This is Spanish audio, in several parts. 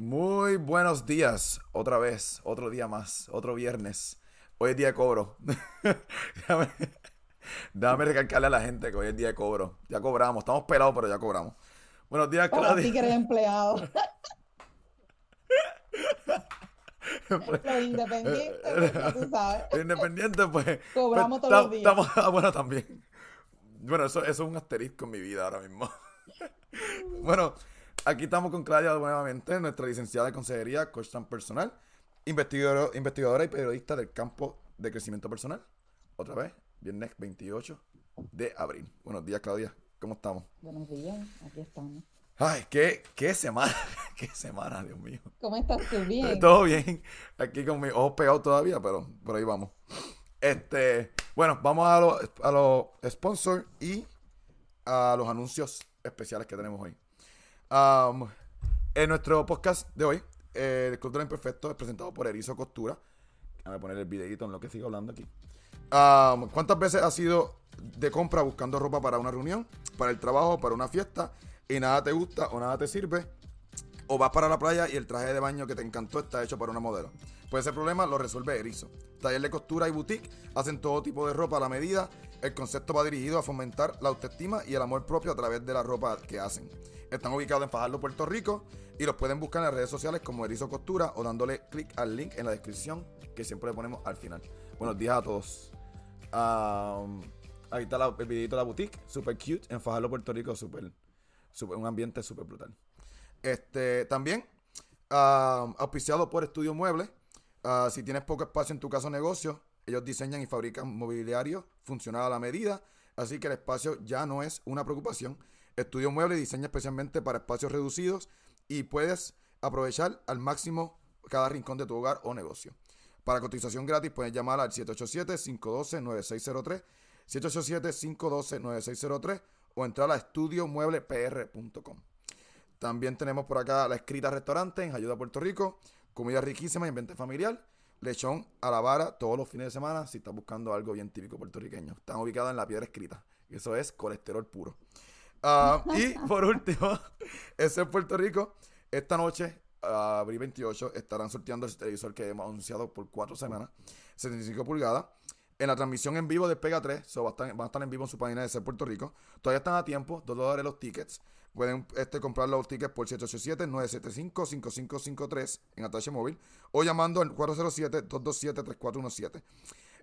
Muy buenos días, otra vez, otro día más, otro viernes. Hoy es día de cobro. déjame, déjame recalcarle a la gente que hoy es día de cobro. Ya cobramos, estamos pelados, pero ya cobramos. Buenos días, Claudia. ti que eres empleado. Los independientes, pues, ya tú sabes. Independiente, pues. Cobramos pues, todos ta- los días. estamos- ah, bueno, también. Bueno, eso, eso es un asterisco en mi vida ahora mismo. bueno, aquí estamos con Claudia nuevamente, nuestra licenciada de consejería, coach tan personal, investigadora, investigadora y periodista del campo de crecimiento personal. Otra vez, viernes 28 de abril. Buenos días, Claudia. ¿Cómo estamos? Buenos días, aquí estamos. Ay, qué, qué semana, qué semana, Dios mío. ¿Cómo estás tú? Bien. Todo bien. Aquí con mis ojos pegados todavía, pero por ahí vamos. Este, bueno, vamos a los a los sponsors y a los anuncios especiales que tenemos hoy. Um, en nuestro podcast de hoy, eh, el Club de lo Imperfecto es presentado por Erizo Costura. Déjame poner el videito en lo que sigo hablando aquí. ¿Cuántas veces has ido de compra buscando ropa para una reunión, para el trabajo, para una fiesta y nada te gusta o nada te sirve? O vas para la playa y el traje de baño que te encantó está hecho para una modelo. Pues ese problema lo resuelve Erizo. Taller de costura y boutique hacen todo tipo de ropa a la medida. El concepto va dirigido a fomentar la autoestima y el amor propio a través de la ropa que hacen. Están ubicados en Fajardo, Puerto Rico y los pueden buscar en las redes sociales como Erizo Costura o dándole clic al link en la descripción que siempre le ponemos al final. Buenos días a todos. Um, ahí está el videito de la boutique, super cute, en Fajardo, Puerto Rico, super, super, un ambiente súper brutal. Este, también, auspiciado por Estudio Muebles. Ah, si tienes poco espacio en tu casa negocio, ellos diseñan y fabrican mobiliario funcional a la medida, así que el espacio ya no es una preocupación. Estudio Muebles diseña especialmente para espacios reducidos y puedes aprovechar al máximo cada rincón de tu hogar o negocio. Para cotización gratis puedes llamar al 787-512-9603, 787-512-9603 o entrar a estudiomueblepr.com. También tenemos por acá la escrita restaurante en Ayuda Puerto Rico. Comida riquísima y ambiente familiar. Lechón a la vara todos los fines de semana si estás buscando algo bien típico puertorriqueño. Están ubicados en la piedra escrita. Y eso es colesterol puro. Ah, y por último, ese es Puerto Rico. Esta noche, abril 28, estarán sorteando el televisor que hemos anunciado por cuatro semanas. 75 pulgadas. En la transmisión en vivo de Pega 3, so va a estar- van a estar en vivo en su página de Ser Puerto Rico. Todavía están a tiempo, 2 dólares los tickets. Pueden este, comprar los tickets por 787-975-5553 en Atache Móvil o llamando al 407-227-3417.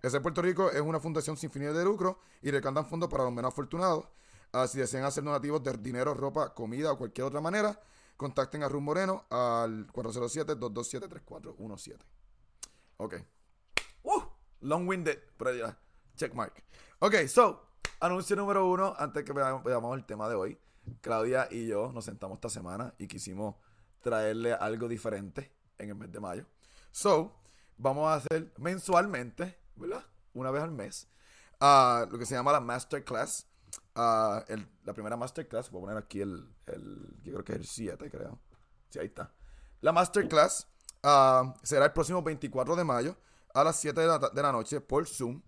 Ese Puerto Rico es una fundación sin fines de lucro y recaudan fondos para los menos afortunados. Ah, si desean hacer donativos de dinero, ropa, comida o cualquier otra manera, contacten a Ruth Moreno al 407-227-3417. Ok. Uh, long-winded, pero ya. Checkmark. Ok, so, anuncio número uno, antes que veamos el tema de hoy. Claudia y yo nos sentamos esta semana y quisimos traerle algo diferente en el mes de mayo. So, vamos a hacer mensualmente, ¿verdad? Una vez al mes, ah, lo que se llama la Masterclass. El- la primera Masterclass, voy a poner aquí el, creo que el 7, creo. Sí, ahí está. La Masterclass ah, será el próximo 24 de mayo a las 7 de la, de la noche por Zoom.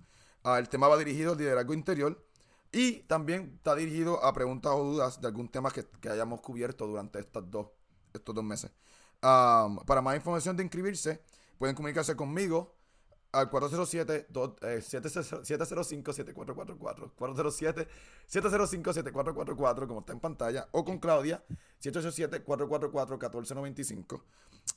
El tema va dirigido al liderazgo interior y también está dirigido a preguntas o dudas de algún tema que, que hayamos cubierto durante estas dos, estos dos meses. Para más información de inscribirse, pueden comunicarse conmigo al 407 dos- eh, 705-7444. 407-705-7444, como está en pantalla. O con Claudia, 787-444-1495.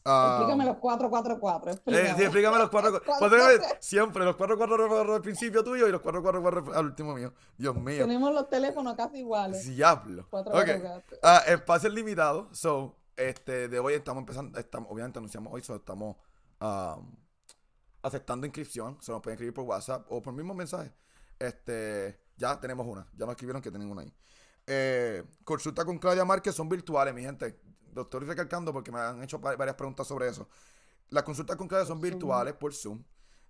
Ah, Explícame los 444. eh, Explícame. sí, explícame los cuatro, Cuatro, cuatro- cuatro. siempre los 444 al principio tuyo y los 444 al último mío. Dios mío. Tenemos los teléfonos casi iguales. Diablo. Cuatro, Ok. cuatro, cuatro. Ah, espacio limitado. So, este, de hoy estamos empezando, estamos, obviamente anunciamos hoy, so estamos um, aceptando inscripción. Se nos pueden escribir por WhatsApp o por mismo mensaje. Este, ya tenemos una. Ya nos escribieron que tienen una ahí. Eh, consulta con Claudia Márquez son virtuales, mi gente. Lo estoy recalcando porque me han hecho va- varias preguntas sobre eso. Las consultas con Claudia son virtuales por Zoom.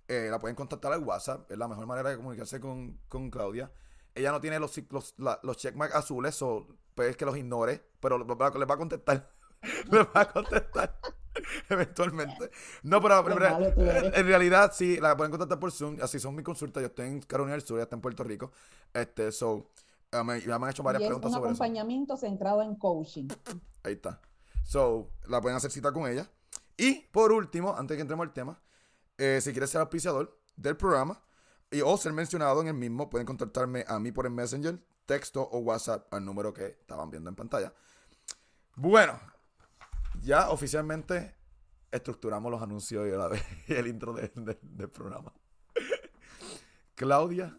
Eh, la pueden contactar al WhatsApp. Es la mejor manera de comunicarse con, con Claudia. Ella no tiene los, los, la- los checkmarks azules, o pues que los ignore, pero les va a contestar. les va a contestar eventualmente. No, pero, pero- malo en realidad sí, la pueden contactar por Zoom. Así son mis consultas. Yo estoy en Carolina del Sur, ella está en Puerto Rico. Este, so, eh, me, ya me han hecho varias Y es preguntas un sobre eso. acompañamiento centrado en coaching. Ahí está. So, la pueden hacer cita con ella. Y por último, antes de que entremos al tema, eh, si quieres ser auspiciador del programa y, o ser mencionado en el mismo, pueden contactarme a mí por el Messenger, texto o WhatsApp al número que estaban viendo en pantalla. Bueno, ya oficialmente estructuramos los anuncios y, la, el intro de- de- del programa. Claudia,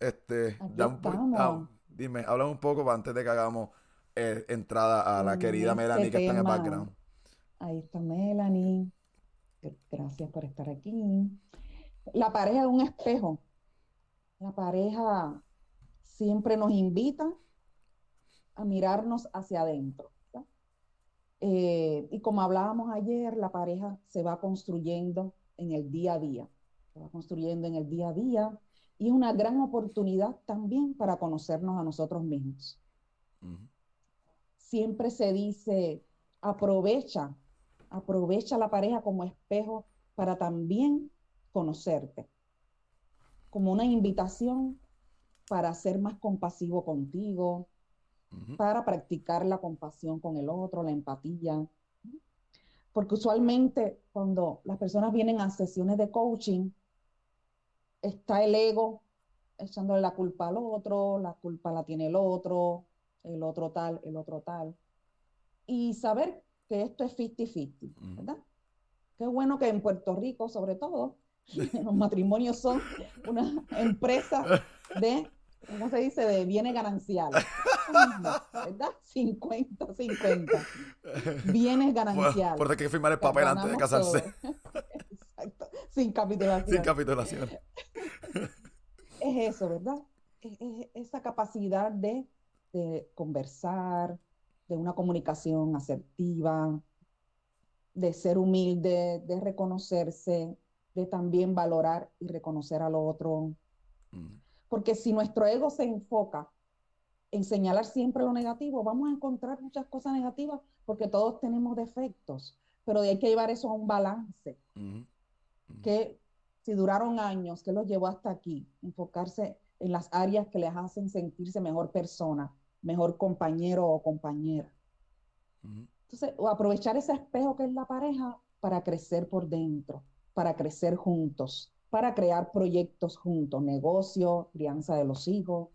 este, da un ah, dime, habla un poco antes de que hagamos eh, entrada a la En querida este Melanie que está en el background. Ahí está Melanie. Gr- Gracias por estar aquí. La pareja es un espejo. La pareja siempre nos invita a mirarnos hacia adentro. Eh, y como hablábamos ayer, la pareja se va construyendo en el día a día. Se va construyendo en el día a día y es una gran oportunidad también para conocernos a nosotros mismos siempre se dice, aprovecha, aprovecha la pareja como espejo para también conocerte, como una invitación para ser más compasivo contigo, para practicar la compasión con el otro, la empatía. Porque usualmente cuando las personas vienen a sesiones de coaching, está el ego echándole la culpa al otro, la culpa la tiene el otro, el otro tal, el otro tal. Y saber que esto es 50-50, Ujú. ¿verdad? Qué bueno que en Puerto Rico, sobre todo, los matrimonios son una empresa de, ¿cómo se dice?, de bienes gananciales. ¿Verdad? 50-50. Bienes Bueno, gananciales. por hay que firmar el papel antes de casarse. todo. Exacto. Sin capitulación. Sin capitulación. es eso, ¿verdad? Es, es esa capacidad de, de conversar, de una comunicación asertiva, de ser humilde, de reconocerse, de también valorar y reconocer al otro. Ujú, Porque si nuestro ego se enfoca en señalar siempre lo negativo, vamos a encontrar muchas cosas negativas porque todos tenemos defectos, pero hay que llevar eso a un balance. Que si duraron años, que los llevó hasta aquí, enfocarse en las áreas que les hacen sentirse mejor persona, mejor compañero o compañera. Entonces, o aprovechar ese espejo que es la pareja para crecer por dentro, para crecer juntos, para crear proyectos juntos, negocio, crianza de los hijos.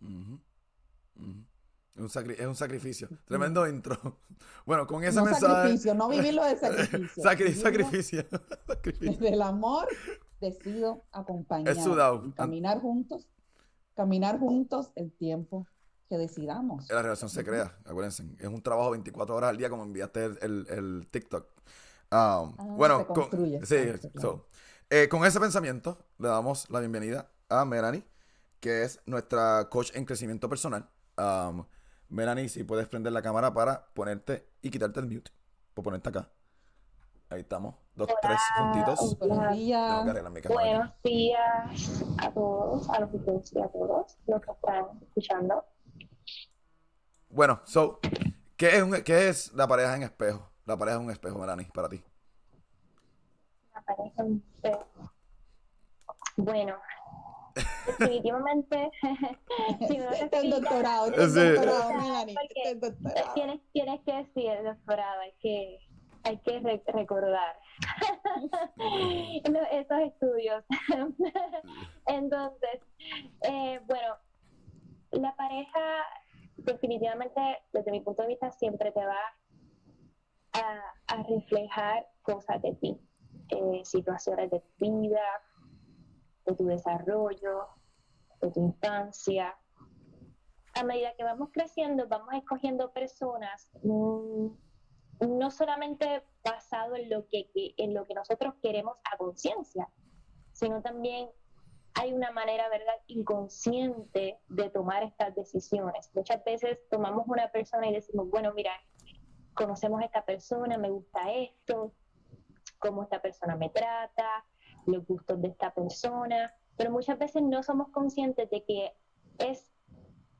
Es un, es un sacrificio. Tremendo intro. Bueno, con ese no mensaje. sacrificio, no vivirlo de sacrificio. Sacri- sacrificio. Sacrificio. Desde el amor decido acompañar Es sudado. y caminar juntos, caminar juntos el tiempo que decidamos. La relación se crea, acuérdense. Es un trabajo 24 horas al día, como enviaste el, el- el TikTok. Um, Ah, bueno, con, sí, so, eh, con ese pensamiento le damos la bienvenida a Melanie, que es nuestra coach en crecimiento personal. Um, Melanie, si puedes prender la cámara para ponerte y quitarte el mute, por ponerte acá. Ahí estamos, dos, tres juntitos. Buenos días. Buenos a todos, a los y a todos los que están escuchando. Bueno, so, ¿qué es, un- qué es la pareja en espejo? La pareja es un espejo, Melanie, para ti. Me parece un pe- Bueno, definitivamente, si uno Este el doctorado, el doctorado, Melanie. El doctorado. tienes, tienes que decir el doctorado, hay que, hay que re- recordar esos estudios. Entonces, eh, bueno, la pareja definitivamente, desde mi punto de vista, siempre te va a, a reflejar cosas de ti, eh, situaciones de tu vida, de tu desarrollo, de tu infancia. A medida que vamos creciendo, vamos escogiendo personas, mm, no solamente basado en lo que, en lo que nosotros queremos a conciencia, sino también hay una manera, ¿verdad?, inconsciente de tomar estas decisiones. Muchas veces tomamos una persona y decimos, bueno, mira, conocemos a esta persona, me gusta esto, cómo esta persona me trata, los gustos de esta persona, pero muchas veces no somos conscientes de que es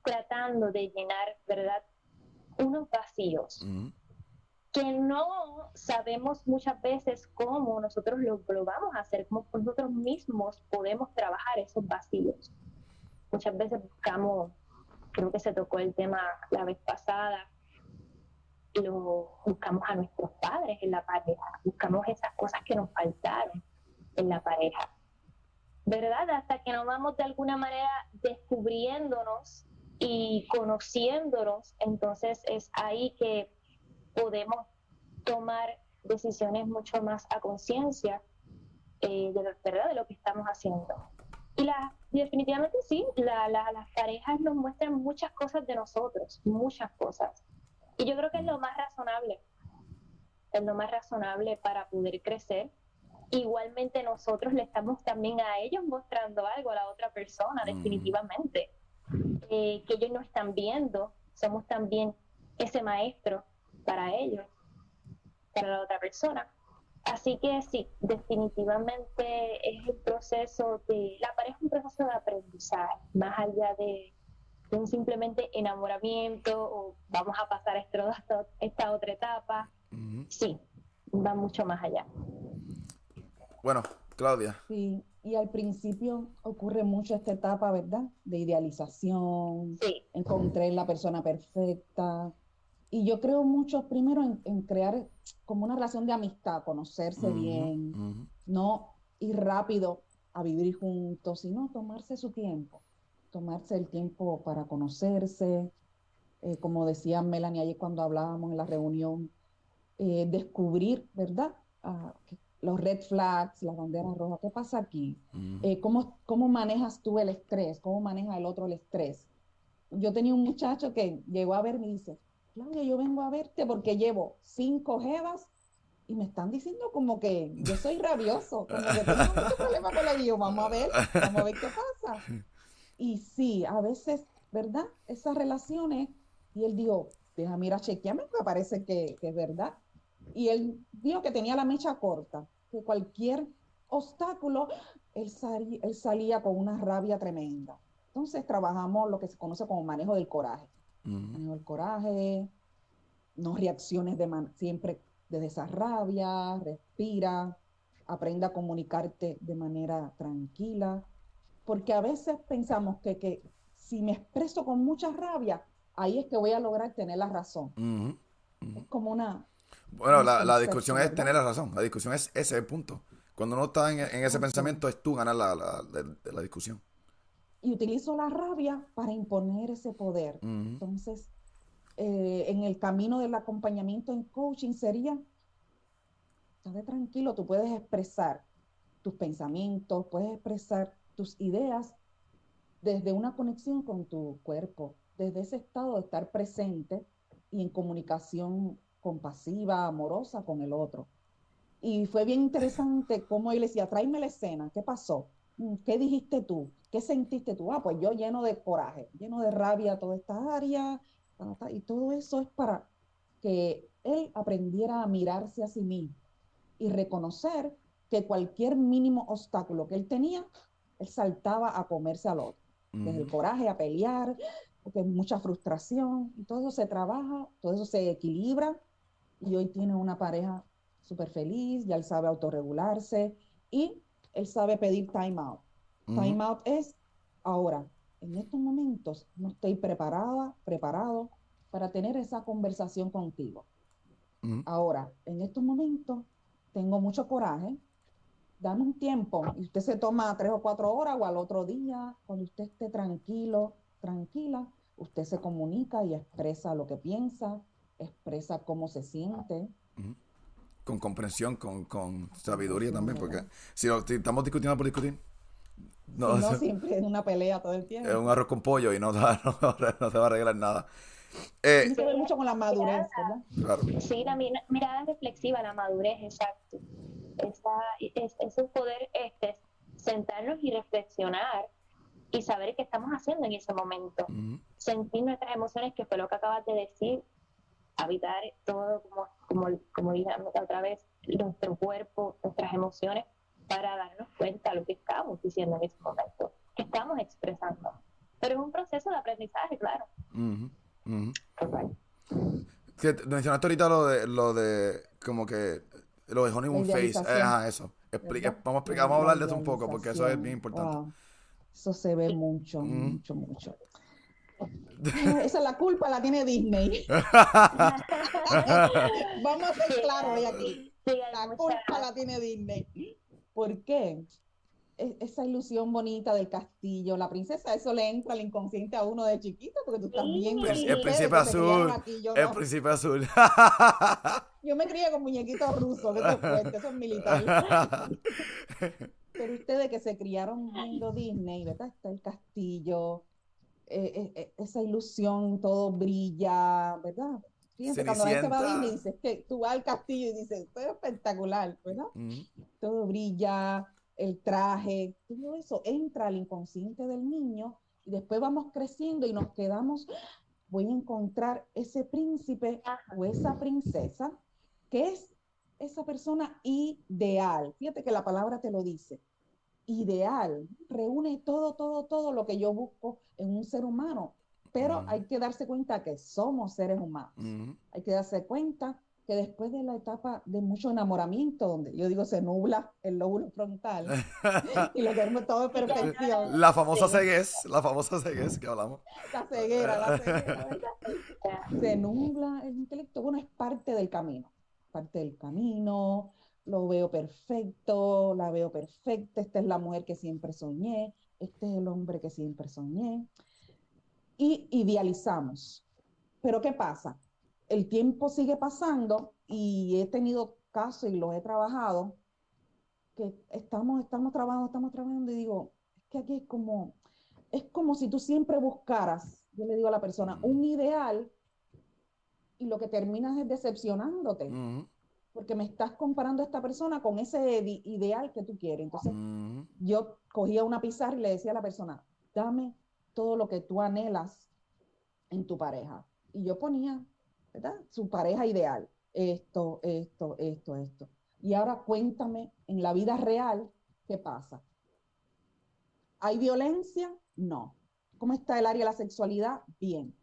tratando de llenar, ¿verdad?, unos vacíos Ujú. que no sabemos muchas veces cómo nosotros lo, lo vamos a hacer, cómo nosotros mismos podemos trabajar esos vacíos. Muchas veces buscamos, creo que se tocó el tema la vez pasada, lo buscamos a nuestros padres en la pareja, buscamos esas cosas que nos faltaron en la pareja. ¿Verdad? Hasta que nos vamos de alguna manera descubriéndonos y conociéndonos, entonces es ahí que podemos tomar decisiones mucho más a conciencia eh, de, ¿verdad? de lo que estamos haciendo. Y la, definitivamente sí, la, las parejas nos muestran muchas cosas de nosotros, muchas cosas. Y yo creo que es lo más razonable, es lo más razonable para poder crecer. Igualmente nosotros le estamos también a ellos mostrando algo a la otra persona, definitivamente, eh, que ellos no están viendo, somos también ese maestro para ellos, para la otra persona. Así que sí, definitivamente es el proceso de, la pareja es un proceso de aprendizaje, más allá de, un simplemente enamoramiento o vamos a pasar esta, esta otra etapa. Sí, va mucho más allá. Bueno, Claudia. Sí, y al principio ocurre mucho esta etapa, ¿verdad? De idealización. Sí. Encontré la persona perfecta, y yo creo mucho primero en, crear como una relación de amistad, conocerse bien, no ir rápido a vivir juntos, sino tomarse su tiempo, tomarse el tiempo para conocerse, eh, como decía Melanie ayer cuando hablábamos en la reunión, eh, descubrir, ¿verdad? Ah, los red flags, las banderas rojas, ¿qué pasa aquí? Eh, ¿cómo, ¿Cómo manejas tú el estrés? ¿Cómo maneja el otro el estrés? Yo tenía un muchacho que llegó a verme y dice, Claudia, yo vengo a verte porque llevo cinco jevas y me están diciendo como que yo soy rabioso, como que tengo mucho problema con la vida. Vamos a ver, vamos a ver qué pasa. Y sí, a veces, ¿verdad? Esas relaciones, y él dijo, déjame ir a chequearme, me parece que, es verdad. Y él dijo que tenía la mecha corta, que cualquier obstáculo, él, él salía con una rabia tremenda. Entonces trabajamos lo que se conoce como manejo del coraje el coraje, no reacciones de siempre desde esa rabia, respira, aprenda a comunicarte de manera tranquila, porque a veces pensamos que, que si me expreso con mucha rabia, ahí es que voy a lograr tener la razón. Es como una... Bueno, la, discusión es tener la razón, la discusión es ese punto. Cuando uno está en, ese pensamiento es tú ganar la, la discusión y utilizo la rabia para imponer ese poder. Entonces, eh, en el camino del acompañamiento en coaching sería, estate tranquilo, tú puedes expresar tus pensamientos, puedes expresar tus ideas desde una conexión con tu cuerpo, desde ese estado de estar presente y en comunicación compasiva, amorosa con el otro. Y fue bien interesante cómo él decía, tráeme la escena, ¿qué pasó? Mm, ¿Qué dijiste tú? ¿Qué sentiste tú? Ah, pues yo lleno de coraje, lleno de rabia toda esta área, y todo eso es para que él aprendiera a mirarse a sí mismo y reconocer que cualquier mínimo obstáculo que él tenía, él saltaba a comerse al otro. Desde el coraje a pelear, porque mucha frustración, y todo eso se trabaja, todo eso se equilibra, y hoy tiene una pareja súper feliz, ya él sabe autorregularse, y él sabe pedir time out. Time out es ahora, en estos momentos no estoy preparada, preparado para tener esa conversación contigo. Ahora, en estos momentos tengo mucho coraje. Dame un tiempo y usted se toma tres o cuatro horas o al otro día, cuando usted esté tranquilo, tranquila, usted se comunica y expresa lo que piensa, expresa cómo se siente con comprensión, con, con sabiduría también, porque si, estamos discutiendo por discutir, no, no siempre es una pelea todo el tiempo. Es un arroz con pollo y no, no, no se va a arreglar nada. Eh, Tiene que ver mucho con la madurez, Claro. Sí, la mirada reflexiva, la madurez, exacto. es, es un poder este, sentarnos y reflexionar y saber qué estamos haciendo en ese momento. Sentir nuestras emociones, que fue lo que acabas de decir, habitar todo, como, como, como dije otra vez, nuestro cuerpo, nuestras emociones, para darnos cuenta de lo que estamos diciendo en ese momento, que estamos expresando. Pero es un proceso de aprendizaje, claro. mencionaste ahorita lo de, lo de, como que, lo de honeymoon face, eh, eso. Explica, vamos, a explicar, vamos a hablar de eso un poco, porque eso es bien importante. Eso se ve mucho, mucho, mucho. Esa es la culpa, la tiene Disney. Vamos a ser claros hoy aquí. La culpa la tiene Disney. ¿Por qué? E- Esa ilusión bonita del castillo, la princesa, eso le entra al inconsciente a uno de chiquito, porque tú estás bien. Sí. El, príncipe azul. aquí, El no. príncipe azul. Yo me crié con muñequitos rusos, que eso es militar. Pero ustedes que se criaron viendo Disney, ¿verdad? Está el castillo, eh, eh, eh, esa ilusión, todo brilla, ¿verdad? Fíjense, cuando la gente va a. Disney, dices que tú vas al castillo y dices, esto es espectacular, ¿verdad? Ujú. Todo brilla, el traje, todo eso entra al inconsciente del niño y después vamos creciendo y nos quedamos, voy a encontrar ese príncipe o esa princesa que es esa persona ideal. Fíjate que la palabra te lo dice. Ideal. Reúne todo, todo, todo lo que yo busco en un ser humano. Pero hay que darse cuenta que somos seres humanos. Ujú. Hay que darse cuenta que después de la etapa de mucho enamoramiento, donde yo digo se nubla el lóbulo frontal y lo queremos todo en perfección, La famosa Sí. ceguez, la famosa ceguez que hablamos. la ceguera, la ceguera, se nubla el intelecto. Bueno, es parte del camino, parte del camino, lo veo perfecto, la veo perfecta, esta es la mujer que siempre soñé, este es el hombre que siempre soñé. Y idealizamos. Pero ¿qué pasa? El tiempo sigue pasando y he tenido casos y los he trabajado, que estamos, estamos trabajando, estamos trabajando y digo, es que aquí es como, es como si tú siempre buscaras, yo le digo a la persona, un ideal y lo que terminas es decepcionándote, Ujú. Porque me estás comparando a esta persona con ese ideal que tú quieres. Entonces, yo cogía una pizarra y le decía a la persona, dame todo lo que tú anhelas en tu pareja. Y yo ponía, ¿verdad? Su pareja ideal. Esto, esto, esto, esto. Y ahora cuéntame en la vida real qué pasa. ¿Hay violencia? No. ¿Cómo está el área de la sexualidad? Bien.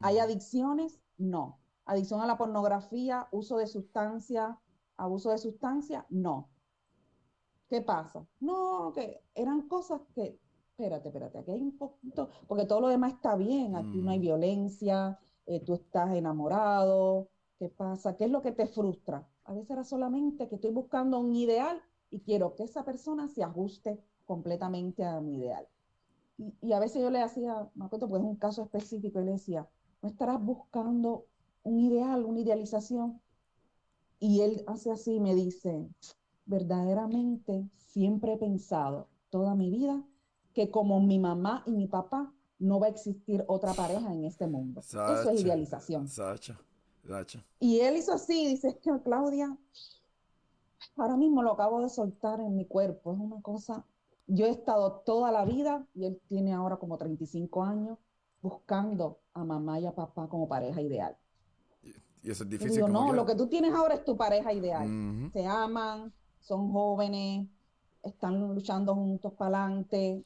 ¿Hay adicciones? No. ¿Adicción a la pornografía? ¿Uso de sustancia? ¿Abuso de sustancia? No. ¿Qué pasa? No, que eran cosas que, espérate, espérate, aquí hay un poquito, porque todo lo demás está bien, aquí no hay Mm. violencia, eh, tú estás enamorado, ¿qué pasa? ¿Qué es lo que te frustra? A veces era solamente que estoy buscando un ideal y quiero que esa persona se ajuste completamente a mi ideal. Y, y a veces yo le hacía, me acuerdo porque es un caso específico, y le decía, no estarás buscando un ideal, una idealización. Y él hace así y me dice, verdaderamente siempre he pensado toda mi vida que como mi mamá y mi papá no va a existir otra pareja en este mundo. Eso Sacha. es idealización. Sacha. Sacha. Y él hizo así, dice, es que Claudia, ahora mismo lo acabo de soltar en mi cuerpo, es una cosa, yo he estado toda la vida, y él tiene ahora como 35 años, buscando a mamá y a papá como pareja ideal. Y eso es difícil digo, no, lo que tú tienes ahora es tu pareja ideal. Se aman, son jóvenes, están luchando juntos para adelante.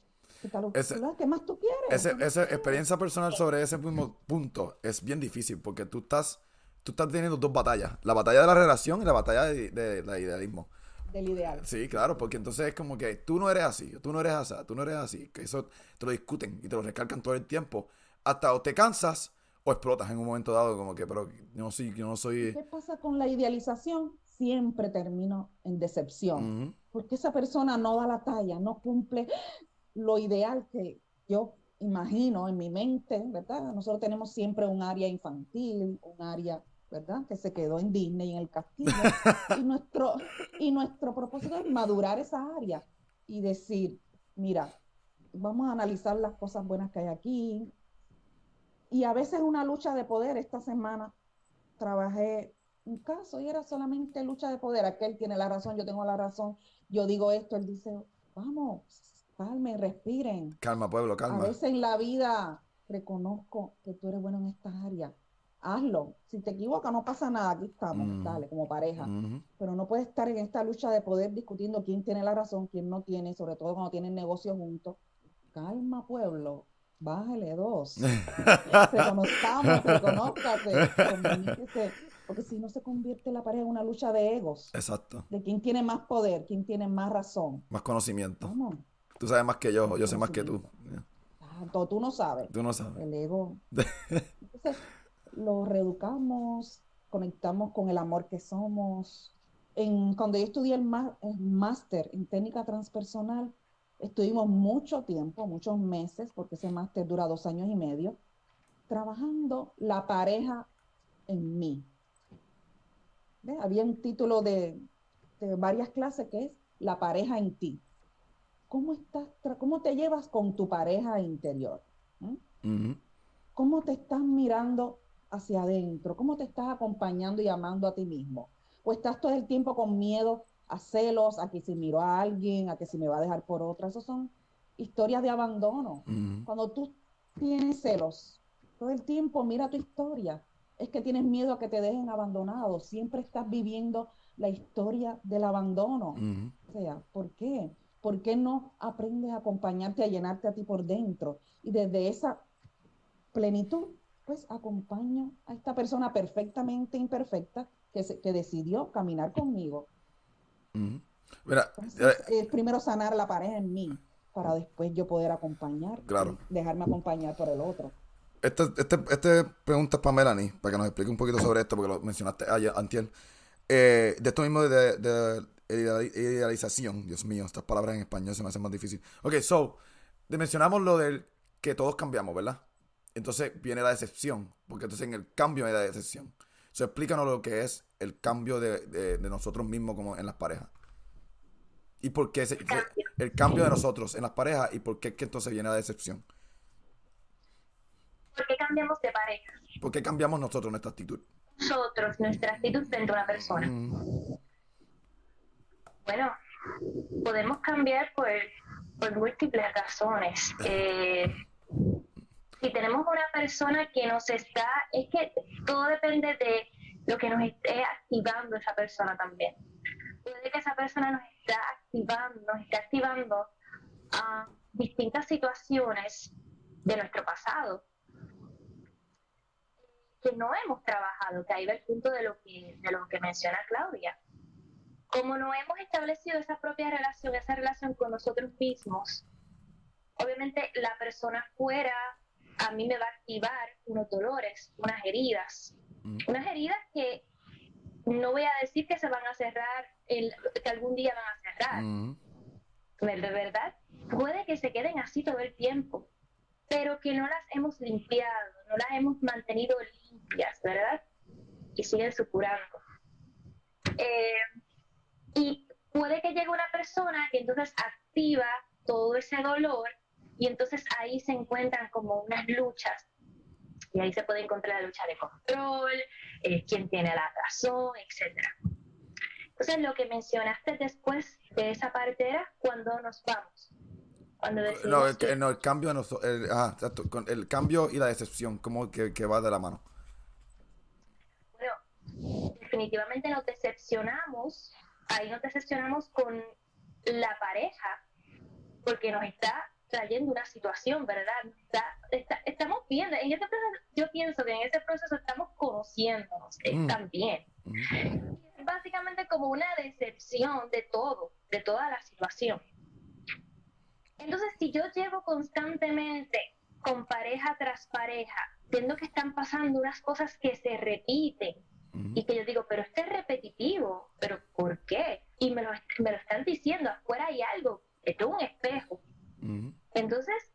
¿Qué más tú quieres? Ese- esa experiencia personal sobre ese mismo punto es bien difícil porque tú estás, tú estás teniendo dos batallas. La batalla de la relación y la batalla de, de- del idealismo. Del ideal. Sí, claro, porque entonces es como que tú no eres así, tú no eres así, tú no eres así. Que eso te lo discuten y te lo recalcan todo el tiempo. Hasta o te cansas o explotas en un momento dado como que, pero yo no soy, yo no soy... ¿Qué pasa con la idealización? Siempre termino en decepción. Porque esa persona no da la talla, no cumple lo ideal que yo imagino en mi mente, ¿verdad? Nosotros tenemos siempre un área infantil, un área, ¿verdad? Que se quedó en Disney, en el castillo. y, nuestro, y nuestro propósito es madurar esa área y decir, mira, vamos a analizar las cosas buenas que hay aquí. Y a veces una lucha de poder. Esta semana trabajé un caso y era solamente lucha de poder. Aquel tiene la razón, yo tengo la razón. Yo digo esto, él dice, vamos, calmen, respiren. Calma, pueblo, A calma. veces en la vida reconozco que tú eres bueno en estas áreas. Hazlo. Si te equivocas, no pasa nada. Aquí estamos, Mm. dale, como pareja. Ujú. Pero no puedes estar en esta lucha de poder discutiendo quién tiene la razón, quién no tiene, sobre todo cuando tienen negocios juntos. Calma, pueblo. Bájale dos. Reconozcamos, reconózcate, comuníquese, porque si no se convierte la pareja en una lucha de egos, Exacto. de quién tiene más poder, quién tiene más razón. Más conocimiento. Vamos, Tú sabes más que yo, yo sé más que tú. tú no sabes. Tú no sabes. El ego. Entonces, lo reeducamos, conectamos con el amor que somos. En, cuando yo estudié el máster en técnica transpersonal, estuvimos mucho tiempo, muchos meses, porque ese máster dura dos años y medio, trabajando la pareja en mí. Había un título de, de, varias clases que es La pareja en ti. ¿Cómo, estás cómo te llevas con tu pareja interior? ¿Mm? ¿Cómo te estás mirando hacia adentro? ¿Cómo te estás acompañando y amando a ti mismo? ¿O estás todo el tiempo con miedo a celos, a que si miro a alguien, a que si me va a dejar por otra? Esas son historias de abandono. Cuando tú tienes celos, todo el tiempo mira tu historia. Es que tienes miedo a que te dejen abandonado. Siempre estás viviendo la historia del abandono. O sea, ¿por qué? ¿Por qué no aprendes a acompañarte, a llenarte a ti por dentro? Y desde esa plenitud pues acompaño a esta persona perfectamente imperfecta que, se, que decidió caminar conmigo. Mira, eh, primero sanar la pareja en mí para después yo poder acompañar, claro. dejarme acompañar por el otro. Esta este, este pregunta es para Melanie, para que nos explique un poquito sobre esto, porque lo mencionaste ayer, Antiel. Eh, de esto mismo de, de, idealización, Dios mío, estas palabras en español se me hacen más difícil. Ok, so, mencionamos lo del que todos cambiamos, ¿verdad? entonces viene la decepción, porque entonces en el cambio hay la decepción. So, explícanos lo que es el cambio de, nosotros mismos como en las parejas. Y por qué el cambio de nosotros en las parejas y por qué que entonces viene la decepción. ¿Por qué cambiamos de pareja? ¿Por qué cambiamos nosotros nuestra actitud? Nosotros, nuestra actitud frente a una persona. Mm. Bueno, podemos cambiar por, por múltiples razones. Eh, si tenemos una persona que nos está, es que todo depende de lo que nos esté activando esa persona también. Puede que esa persona nos está activando, nos esté activando a distintas situaciones de nuestro pasado que no hemos trabajado, que ahí va el punto de lo que, de lo que menciona Claudia. Como no hemos establecido esa propia relación, esa relación con nosotros mismos, obviamente la persona fuera a mí me va a activar unos dolores, unas heridas. Mm. Unas heridas que no voy a decir que se van a cerrar, el, que algún día van a cerrar. Mm. De verdad, puede que se queden así todo el tiempo, pero que no las hemos limpiado, no las hemos mantenido limpias, ¿verdad? Y siguen supurando. Eh, y puede que llegue una persona que entonces activa todo ese dolor y entonces ahí se encuentran como unas luchas. Y ahí se puede encontrar la lucha de control, eh, quién tiene la razón, etc. Entonces lo que mencionaste después de esa parte era cuando nos vamos. Cuando no, el, no, el cambio, el, ah, el cambio y la decepción, como que, que va de la mano. Bueno, definitivamente nos decepcionamos, ahí nos decepcionamos con la pareja, porque nos está trayendo una situación, ¿verdad? estamos viendo, en este proceso, yo pienso que en ese proceso estamos conociéndonos mm. también. Mm. Básicamente como una decepción de todo, de toda la situación. Entonces, si yo llevo constantemente con pareja tras pareja, viendo que están pasando unas cosas que se repiten, mm. y que yo digo, pero esto es repetitivo, pero ¿por qué? Y me lo, me lo están diciendo, afuera hay algo, esto es un espejo. Entonces,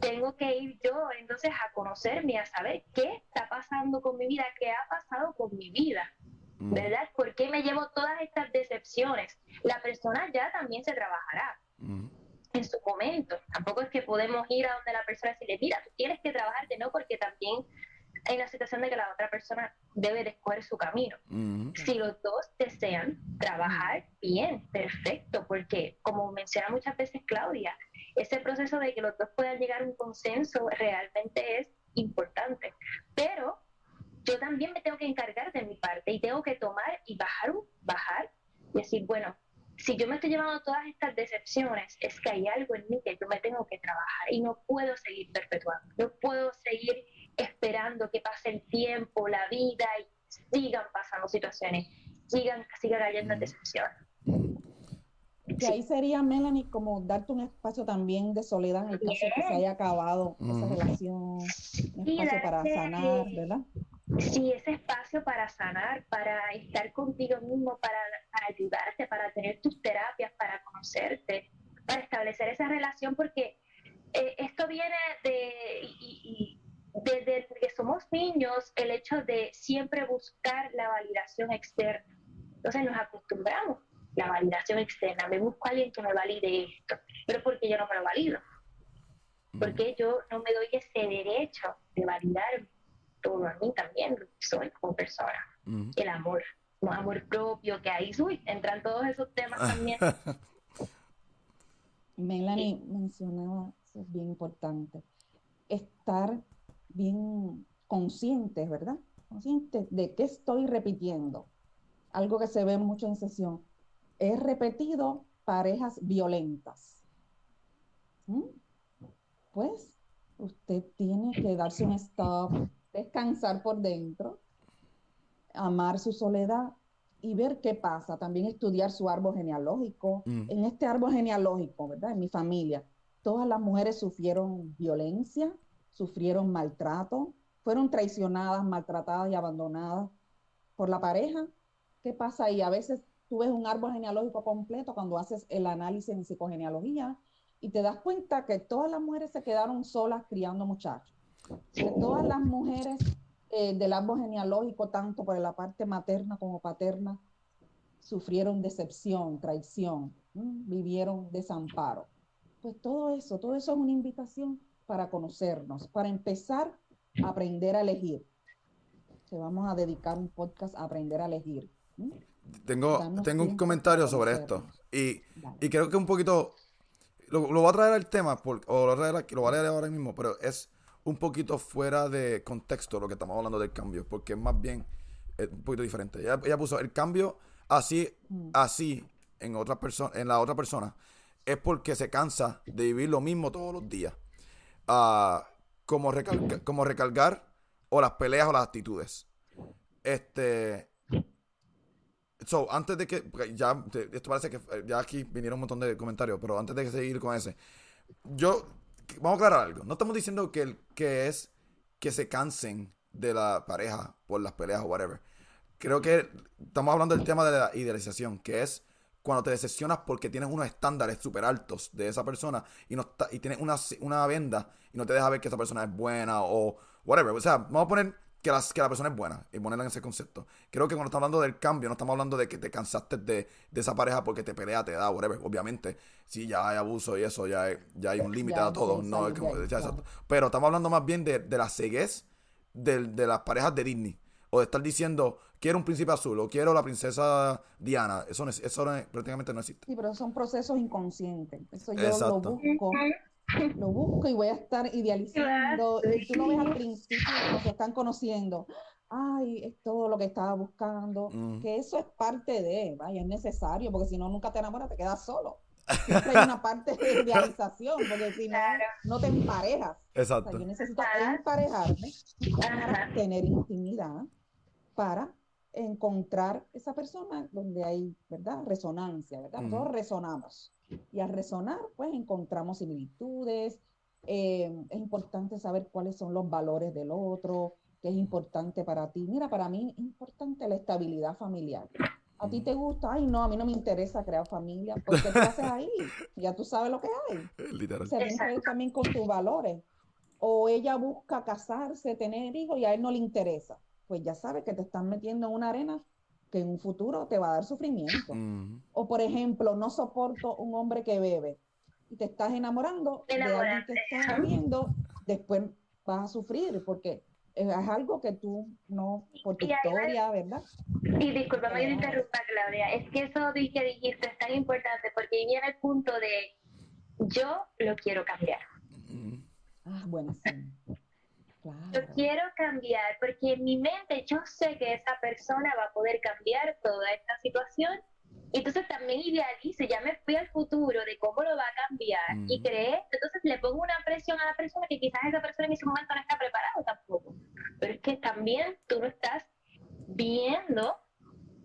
tengo que ir yo entonces a conocerme, a saber qué está pasando con mi vida, qué ha pasado con mi vida, mm. ¿verdad? ¿Por qué me llevo todas estas decepciones? La persona ya también se trabajará mm. en su momento. Tampoco es que podemos ir a donde la persona y decirle, mira, tú tienes que trabajarte, no, porque también hay una situación de que la otra persona debe de escoger su camino. Mm. Si los dos desean trabajar bien, perfecto, porque como menciona muchas veces Claudia, ese proceso de que los dos puedan llegar a un consenso realmente es importante. Pero yo también me tengo que encargar de mi parte y tengo que tomar y bajar, bajar y decir, bueno, si yo me estoy llevando todas estas decepciones, es que hay algo en mí que yo me tengo que trabajar y no puedo seguir perpetuando, no puedo seguir esperando que pase el tiempo, la vida y sigan pasando situaciones, sigan, sigan cayendo en decepción. Que ahí sería, Melanie, como darte un espacio también de soledad en el caso de que se haya acabado esa Ujú. relación, un Y espacio para sanar, ¿verdad? Sí, ese espacio para sanar, para estar contigo mismo, para, para ayudarte, para tener tus terapias, para conocerte, para establecer esa relación, porque eh, esto viene de, y- y- desde que somos niños, el hecho de siempre buscar la validación externa. Entonces nos acostumbramos la validación externa. Me busco a alguien que me valide esto, pero porque yo no me lo valido. Porque yo no me doy ese derecho de validar todo a mí también, lo que soy como persona. El amor, un amor propio, que ahí uy, entran todos esos temas también. Melanie mencionaba, eso es bien importante, estar bien conscientes, ¿verdad? Conscientes de qué estoy repitiendo. Algo que se ve mucho en sesión. He repetido parejas violentas. ¿Mm? Pues usted tiene que darse un stop, descansar por dentro, amar su soledad y ver qué pasa. También estudiar su árbol genealógico. Mm. En este árbol genealógico, ¿verdad? En mi familia, todas las mujeres sufrieron violencia, sufrieron maltrato, fueron traicionadas, maltratadas y abandonadas por la pareja. ¿Qué pasa ahí? A veces tú ves un árbol genealógico completo cuando haces el análisis en psicogenealogía y te das cuenta que todas las mujeres se quedaron solas criando muchachos. Que todas las mujeres eh, del árbol genealógico, tanto por la parte materna como paterna, sufrieron decepción, traición, ¿m? vivieron desamparo. Pues todo eso, todo eso es una invitación para conocernos, para empezar a aprender a elegir. Que vamos a dedicar un podcast a aprender a elegir. ¿m? Tengo, tengo un comentario sobre esto. Y, y creo que un poquito. Lo, lo voy a traer al tema, por- o lo, voy a traer aquí, lo voy a leer ahora mismo, pero es un poquito fuera de contexto lo que estamos hablando del cambio, porque es más bien eh, un poquito diferente. Ella, ella puso el cambio así, Mm. así en otra persona, en la otra persona, es porque se cansa de vivir lo mismo todos los días. Ah, como, como recargar o las peleas o las actitudes. Este. So, antes de que. Ya, esto parece que eh, ya aquí vinieron un montón de comentarios, pero antes de seguir con ese. Yo. Vamos a aclarar algo. No estamos diciendo que, el- que es que se cansen de la pareja por las peleas o whatever. Creo que estamos hablando del tema de la idealización, que es cuando te decepcionas porque tienes unos estándares súper altos de esa persona y, no está- y tienes una, una venda y no te deja ver que esa persona es buena o whatever. O sea, vamos a poner que, las, que la persona es buena y ponerla en ese concepto. Creo que cuando estamos hablando del cambio, no estamos hablando de que te cansaste de, de esa pareja porque te pelea, te da, whatever. Obviamente, si ya hay abuso y eso, ya hay, ya hay un límite a todo. sí, No, es de como- ya, exacto. Pero estamos hablando más bien de, de la ceguez del- de, las parejas de Disney. O de estar diciendo, quiero un príncipe azul o quiero la princesa Diana. Eso, no es- eso no es- prácticamente no existe. Sí, pero son procesos inconscientes. Eso yo Exacto. lo busco, lo busco y voy a estar idealizando. Y tú lo ves al principio cuando se están conociendo. Ay, es todo lo que estaba buscando. Mm. Que eso es parte de, vaya, es necesario, porque si no, nunca te enamoras, te quedas solo. Siempre hay una parte de idealización, porque si no, Claro. no te emparejas. O sea, Exacto. yo necesito emparejarme para Ajá. tener intimidad, para encontrar esa persona donde hay, ¿verdad? Resonancia, ¿verdad? Ujú. Nosotros resonamos. Y al resonar, pues encontramos similitudes. eh, es importante saber cuáles son los valores del otro, qué es importante para ti. Mira, para mí es importante la estabilidad familiar. A ti te gusta, ay, no, a mí no me interesa crear familia, porque tú haces ahí, ya tú sabes lo que hay Literal. se ver también con tus valores. O ella busca casarse, tener hijos y a él no le interesa. Pues ya sabes que te están metiendo en una arena que en un futuro te va a dar sufrimiento. O por ejemplo, no soporto un hombre que bebe y te estás enamorando de alguien que está Enamorarte. bebiendo, después vas a sufrir porque es algo que tú no, por tu Y historia, ¿verdad? Y discúlpame que Claro. interrumpa, Claudia. Es que eso que dijiste es tan importante porque viene el punto de yo lo quiero cambiar. Ah, bueno, sí. Yo Claro. quiero cambiar porque en mi mente yo sé que esa persona va a poder cambiar toda esta situación. Entonces también idealizo, ya me fui al futuro de cómo lo va a cambiar y Ujú. creé, entonces le pongo una presión a la persona que quizás esa persona en ese momento no está preparado tampoco. Pero es que también tú no estás viendo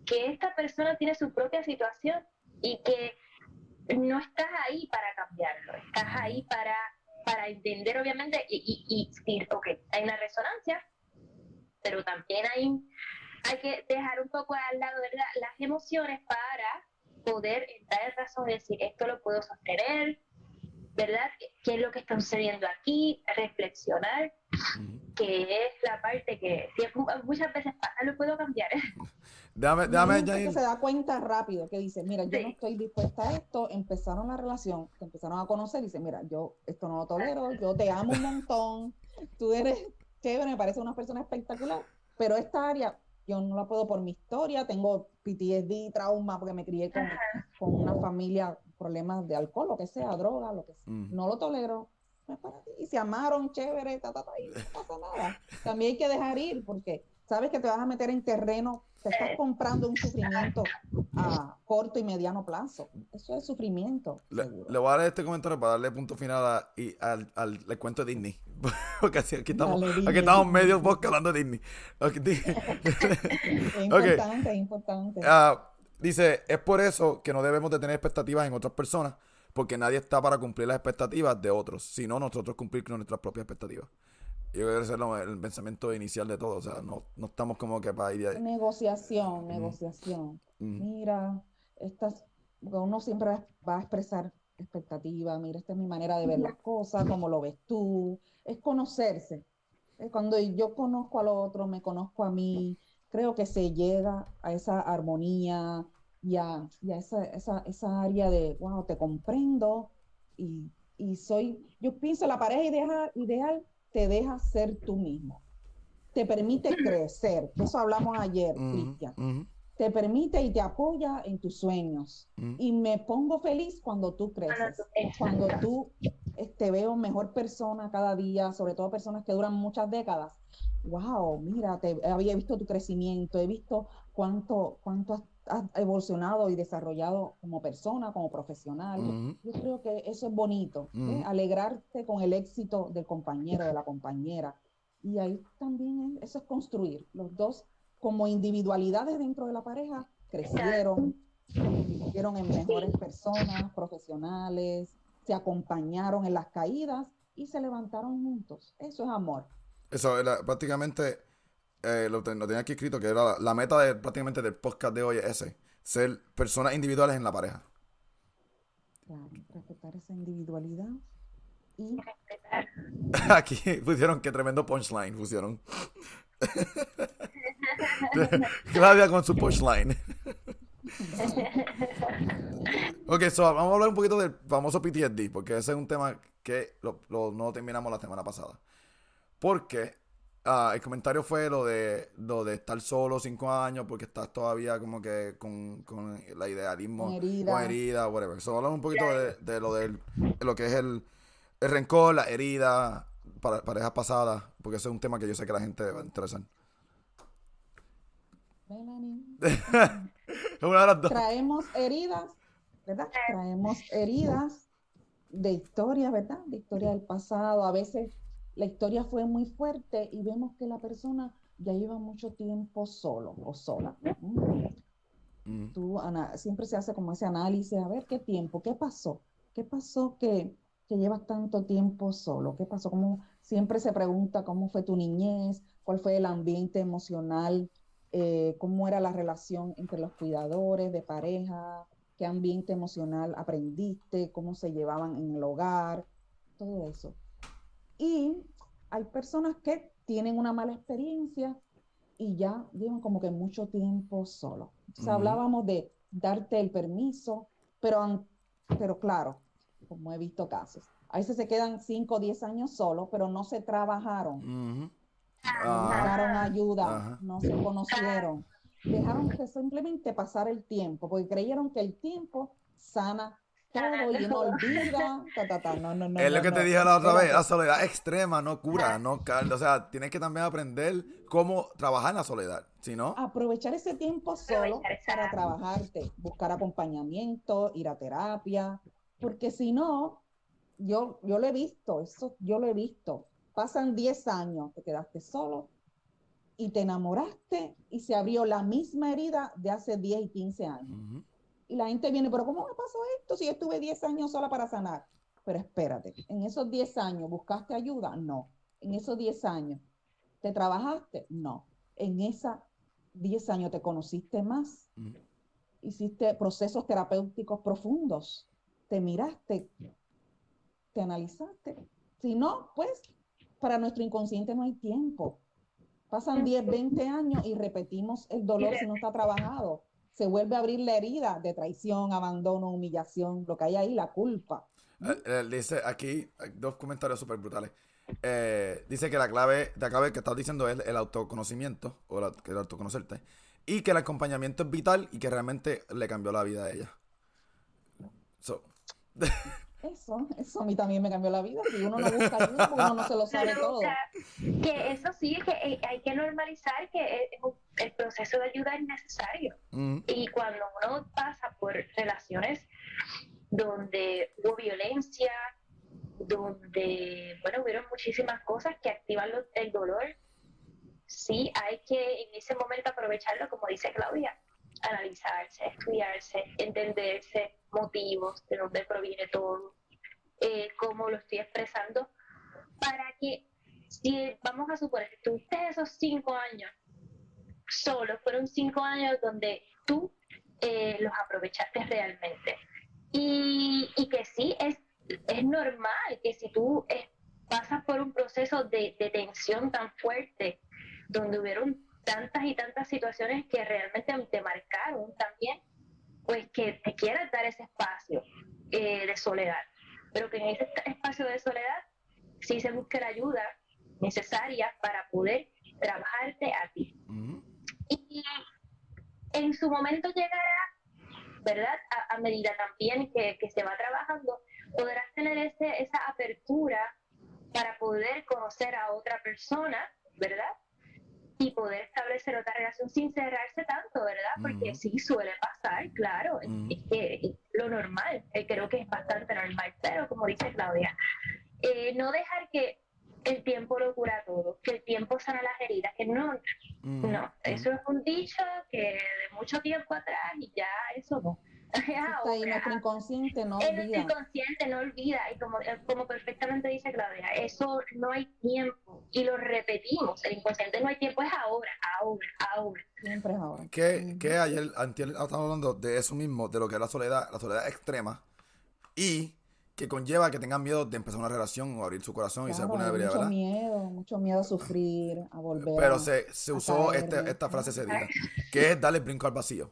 que esta persona tiene su propia situación y que no estás ahí para cambiarlo, estás ahí para, para entender obviamente y, y, decir, ok, hay una resonancia, pero también hay, hay que dejar un poco al lado ¿verdad? las emociones para poder entrar en razón y decir, esto lo puedo sostener, ¿verdad? ¿Qué es lo que está sucediendo aquí? Reflexionar, que es la parte que muchas veces pasa, lo puedo cambiar. Déjame, déjame que se da cuenta rápido, que dice, mira, yo no estoy dispuesta a esto, empezaron la relación, te empezaron a conocer y dice, mira, yo esto no lo tolero, yo te amo un montón, tú eres chévere, me parece una persona espectacular, pero esta área yo no la puedo por mi historia, tengo PTSD, trauma, porque me crié con, con una familia problemas de alcohol, lo que sea, droga, lo que sea. Mm. No lo tolero. Y se amaron, chévere, ta, ta, ta, y no pasa nada. También hay que dejar ir porque sabes que te vas a meter en terreno, te estás comprando un sufrimiento a corto y mediano plazo. Eso es sufrimiento. Le, voy a dar este comentario para darle punto final y al, al, cuento de Disney. Porque aquí estamos, aquí estamos medio bosque hablando de Disney. es importante, es importante. Ah, Dice, es por eso que no debemos de tener expectativas en otras personas, porque nadie está para cumplir las expectativas de otros, sino nosotros cumplir con nuestras propias expectativas. Yo creo que ese es el pensamiento inicial de todo, o sea, no, no estamos como que para ir ahí. Negociación, negociación. Mira, estas, uno siempre va a expresar expectativas, mira, esta es mi manera de ver las cosas, cómo lo ves tú, es conocerse. Cuando yo conozco al otro, me conozco a mí, creo que se llega a esa armonía y a, esa, esa, esa, área de, wow, te comprendo y, y, soy, yo pienso la pareja ideal, ideal te deja ser tú mismo, te permite crecer, eso hablamos ayer, Cristian. Te permite y te apoya en tus sueños. Y me pongo feliz cuando tú creces, cuando tú te este, veo mejor persona cada día, sobre todo personas que duran muchas décadas. Wow, mira, te, había visto tu crecimiento, he visto cuánto, cuánto has, evolucionado y desarrollado como persona, como profesional. Yo creo que eso es bonito, ¿eh? alegrarte con el éxito del compañero, de la compañera. Y ahí también eso es construir. Los dos, como individualidades dentro de la pareja, crecieron, se convirtieron en mejores personas, profesionales, se acompañaron en las caídas y se levantaron juntos. Eso es amor. Eso prácticamente, eh, lo, tenía aquí escrito, que era la, meta de, prácticamente del podcast de hoy es ese, ser personas individuales en la pareja. Claro, respetar esa individualidad y... Aquí pusieron que tremendo punchline pusieron. Claudia con su punchline. ok, so vamos a hablar un poquito del famoso PTSD, porque ese es un tema que no terminamos la semana pasada. Porque ah, el comentario fue lo de lo de estar solo cinco años porque estás todavía como que con, con la idealismo con herida, herida whatever. So, hablamos un poquito de, lo del lo que es el, el rencor, la herida, para, parejas pasadas, porque ese es un tema que yo sé que la gente va a interesar. Traemos heridas, ¿verdad? Traemos heridas de historia, ¿verdad? De historia del pasado. A veces la historia fue muy fuerte y vemos que la persona ya lleva mucho tiempo solo o sola. Mm. Tú, siempre se hace como ese análisis, a ver qué tiempo, qué pasó, qué pasó que, que llevas tanto tiempo solo, qué pasó, como siempre se pregunta cómo fue tu niñez, cuál fue el ambiente emocional, eh, cómo era la relación entre los cuidadores de pareja, qué ambiente emocional aprendiste, cómo se llevaban en el hogar, todo eso. Y hay personas que tienen una mala experiencia y ya llevan como que mucho tiempo solo. O hablábamos de darte el permiso, pero, pero claro, como he visto casos, a veces se quedan 5 o 10 años solos, pero no se trabajaron. No buscaron ayuda, no se conocieron. Dejaron que simplemente pasar el tiempo, porque creyeron que el tiempo sana y no olvida. es lo que te dije la otra vez, la soledad extrema no cura, no O sea, tienes que también aprender cómo trabajar en la soledad, si no... Aprovechar ese tiempo solo para trabajarte, buscar acompañamiento, ir a terapia, porque si no, yo, yo lo he visto, eso yo lo he visto. Pasan 10 años, te quedaste solo y te enamoraste y se abrió la misma herida de hace 10 y 15 años. Y la gente viene, pero ¿cómo me pasó esto si yo estuve 10 años sola para sanar? Pero espérate, en esos 10 años buscaste ayuda? No. En esos 10 años, ¿te trabajaste? No. En esos 10 años te conociste más. Mm. Hiciste procesos terapéuticos profundos. Te miraste, te analizaste. Si no, pues para nuestro inconsciente no hay tiempo. Pasan 10, 20 años y repetimos el dolor si no está trabajado. Se vuelve a abrir la herida de traición, abandono, humillación, lo que hay ahí, la culpa. Eh, eh, dice aquí dos comentarios súper brutales. Eh, dice que la clave, la clave que estás diciendo es el autoconocimiento, o la- el autoconocerte, y que el acompañamiento es vital y que realmente le cambió la vida a ella. So, Eso, eso a mí también me cambió la vida. Si uno no busca ayuda, uno no se lo sabe Pero, todo. o sea, que eso sí, que hay- hay que normalizar que el, el proceso de ayuda es necesario. mm, Y cuando uno pasa por relaciones donde hubo violencia, donde, bueno, hubieron muchísimas cosas que activan lo- el dolor, sí hay que en ese momento aprovecharlo, como dice Claudia, analizarse, estudiarse, entenderse, motivos, de dónde proviene todo, eh, cómo lo estoy expresando, para que, si vamos a suponer que tuviste esos cinco años solo, fueron cinco años donde tú eh, los aprovechaste realmente. Y, y que sí, es, es normal que si tú eh, pasas por un proceso de, de tensión tan fuerte, donde hubieron tantas y tantas situaciones que realmente te marcaron también, pues que te quieras dar ese espacio eh, de soledad. Pero que en ese espacio de soledad sí se busque la ayuda necesaria para poder trabajarte a ti mm, y en su momento llegará, ¿verdad? A, a medida también que, que se va trabajando, podrás tener ese, esa apertura para poder conocer a otra persona, ¿verdad? Y poder establecer otra relación sin cerrarse tanto, ¿verdad? Porque sí suele pasar, claro, es- que lo normal, eh, creo que es bastante normal, pero como dice Claudia, eh, no dejar que el tiempo lo cura todo, que el tiempo sana las heridas, que no, no, eso es un dicho que de mucho tiempo atrás y ya eso no. Está ahí, nuestro inconsciente no olvida. inconsciente, no olvida. Y como, como perfectamente dice Claudia, eso no hay tiempo. Y lo repetimos, el inconsciente no hay tiempo, es ahora, ahora, ahora. Siempre es ahora. Que, que ayer, antier, estamos hablando de eso mismo, de lo que es la soledad, la soledad extrema, y que conlleva que tengan miedo de empezar una relación o abrir su corazón y ser Claro, vulnerabilidad, mucho ¿verdad? miedo, mucho miedo a sufrir, a volver. Pero se, se usó este- esta frase ese día, que es darle el brinco al vacío.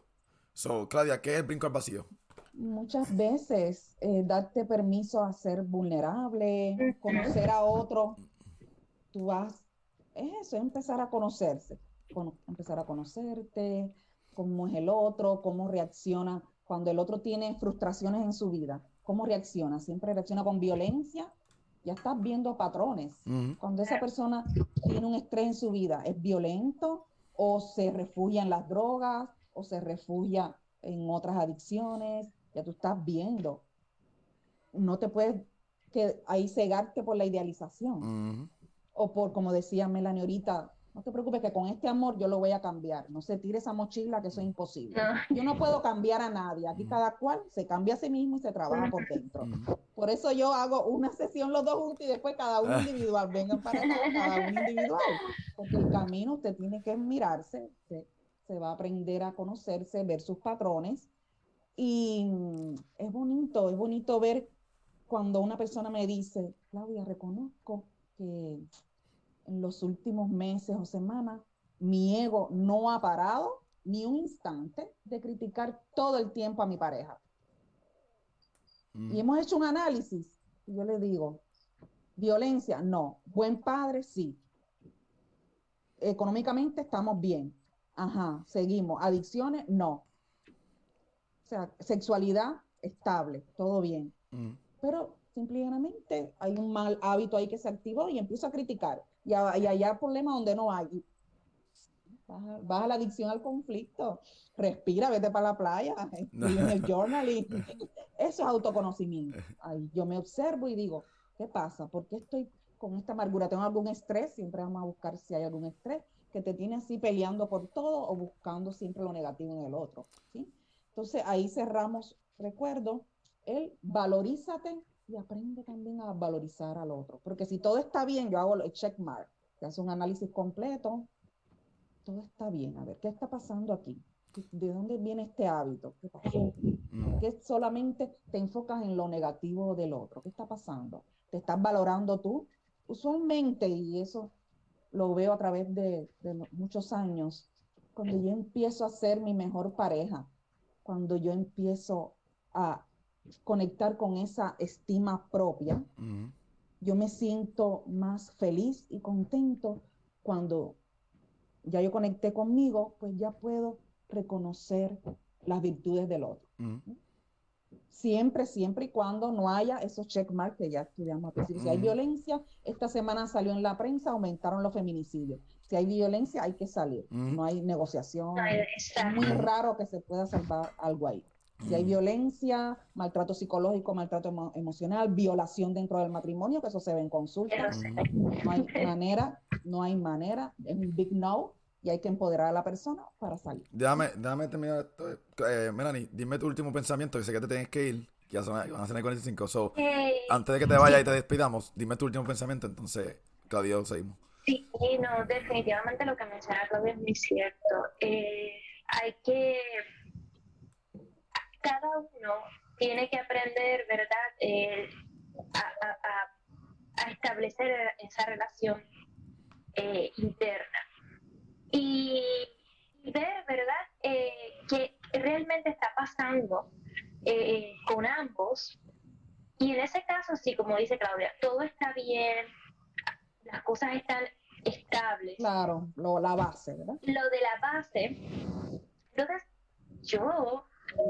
So, Claudia, ¿qué es el brinco al vacío? Muchas veces eh, darte permiso a ser vulnerable, conocer a otro, tú vas, es eso, es empezar a conocerse, cono- empezar a conocerte, cómo es el otro, cómo reacciona cuando el otro tiene frustraciones en su vida, cómo reacciona, siempre reacciona con violencia, ya estás viendo patrones. Ujú. Cuando esa persona tiene un estrés en su vida, ¿es violento o se refugia en las drogas o se refugia en otras adicciones? Ya tú estás viendo. No te puedes que ahí cegarte por la idealización Ujú. o por, como decía Melanie ahorita, no te preocupes que con este amor yo lo voy a cambiar. No se tire esa mochila que eso es imposible. Yo no puedo cambiar a nadie. Aquí cada cual se cambia a sí mismo y se trabaja por dentro. Por eso yo hago una sesión los dos juntos y después cada uno individual. Vengan para acá, cada uno individual. Porque el camino usted tiene que mirarse, usted se va a aprender a conocerse, ver sus patrones. Y mm, es bonito, es bonito ver cuando una persona me dice, Claudia, reconozco que en los últimos meses o semanas mi ego no ha parado ni un instante de criticar todo el tiempo a mi pareja. Y Ujú. hemos hecho un análisis. Y yo le digo, violencia, no. Buen padre, sí. Económicamente estamos bien. Ajá, seguimos. Adicciones, no. O sea, sexualidad, estable, todo bien. Ujú. Pero simplemente hay un mal hábito ahí que se activó y empiezo a criticar. Y, a, y problemas donde no hay. Baja la adicción al conflicto. Respira, vete para la playa, escribe en el journaling. Eso es autoconocimiento. Ahí yo me observo y digo, ¿qué pasa? ¿Por qué estoy con esta amargura? ¿Tengo algún estrés? Siempre vamos a buscar si hay algún estrés que te tiene así peleando por todo o buscando siempre lo negativo en el otro. ¿sí? Entonces ahí cerramos, recuerdo, el valorízate y aprende también a valorizar al otro. Porque si todo está bien, yo hago el check mark, que hace un análisis completo, todo está bien. A ver, ¿qué está pasando aquí? ¿De dónde viene este hábito? ¿Qué pasó? Que solamente te enfocas en lo negativo del otro. ¿Qué está pasando? ¿Te estás valorando tú? Usualmente, y eso lo veo a través de, muchos años, cuando yo empiezo a ser mi mejor pareja, cuando yo empiezo a conectar con esa estima propia, yo me siento más feliz y contento cuando ya yo conecté conmigo, pues ya puedo reconocer las virtudes del otro. Siempre, siempre y cuando no haya esos checkmarks que ya estudiamos al principio. Si hay violencia, esta semana salió en la prensa, aumentaron los feminicidios. Si hay violencia, hay que salir. No hay negociación. Es muy raro que se pueda salvar algo ahí. Si hay violencia, maltrato psicológico, maltrato emo- emocional, violación dentro del matrimonio, que eso se ve en consulta. No hay manera, no hay manera, es un big no y hay que empoderar a la persona para salir. Déjame, déjame terminar esto. Eh, Melanie, dime tu último pensamiento, que sé que te tienes que ir, que ya son, van a ser las 45. So, Eh, antes de que te vayas y te despidamos, dime tu último pensamiento, entonces, Claudio, seguimos. Sí, no, definitivamente lo que menciona Claudia es muy cierto. Eh, hay que, cada uno tiene que aprender, ¿verdad?, Eh, a, a- a- a establecer esa relación eh, interna y ver, ¿verdad?, eh, qué realmente está pasando eh, con ambos. Y en ese caso, sí, como dice Claudia, todo está bien, las cosas están estables. Claro, lo, la base, ¿verdad? Lo de la base, entonces yo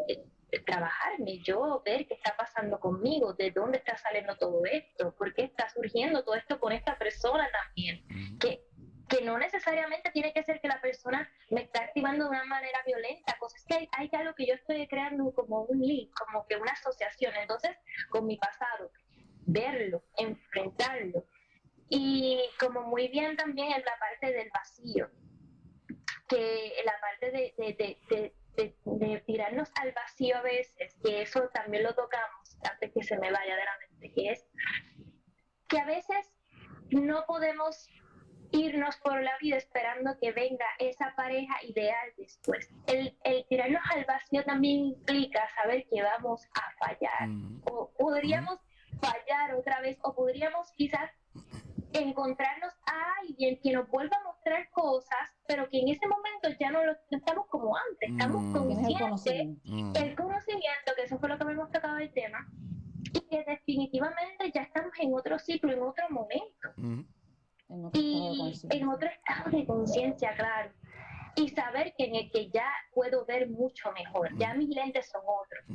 eh, trabajarme, yo ver qué está pasando conmigo, de dónde está saliendo todo esto, por qué está surgiendo todo esto con esta persona también, que, que no necesariamente tiene que ser que la persona me está activando de una manera violenta, cosas que hay, hay algo que yo estoy creando como un link, como que una asociación, entonces con mi pasado, verlo, enfrentarlo. Y como muy bien también en la parte del vacío, que la parte de, de, de, de, tirarnos al vacío a veces, que eso también lo tocamos antes que se me vaya de la mente, que es que a veces no podemos irnos por la vida esperando que venga esa pareja ideal después. El, el tirarnos al vacío también implica saber que vamos a fallar Mm. o podríamos fallar otra vez o podríamos quizás encontrarnos a alguien que nos vuelva a mostrar cosas, pero que en ese momento ya no, lo, no estamos como antes, estamos Mm. El conscientes conocimiento. Mm. el conocimiento, que eso fue lo que habíamos tocado el tema, y que definitivamente ya estamos en otro ciclo, en otro momento, Mm. En otro estado de y en otro estado de conciencia, claro. Y saber que en el que ya puedo ver mucho mejor, ya mis lentes son otros,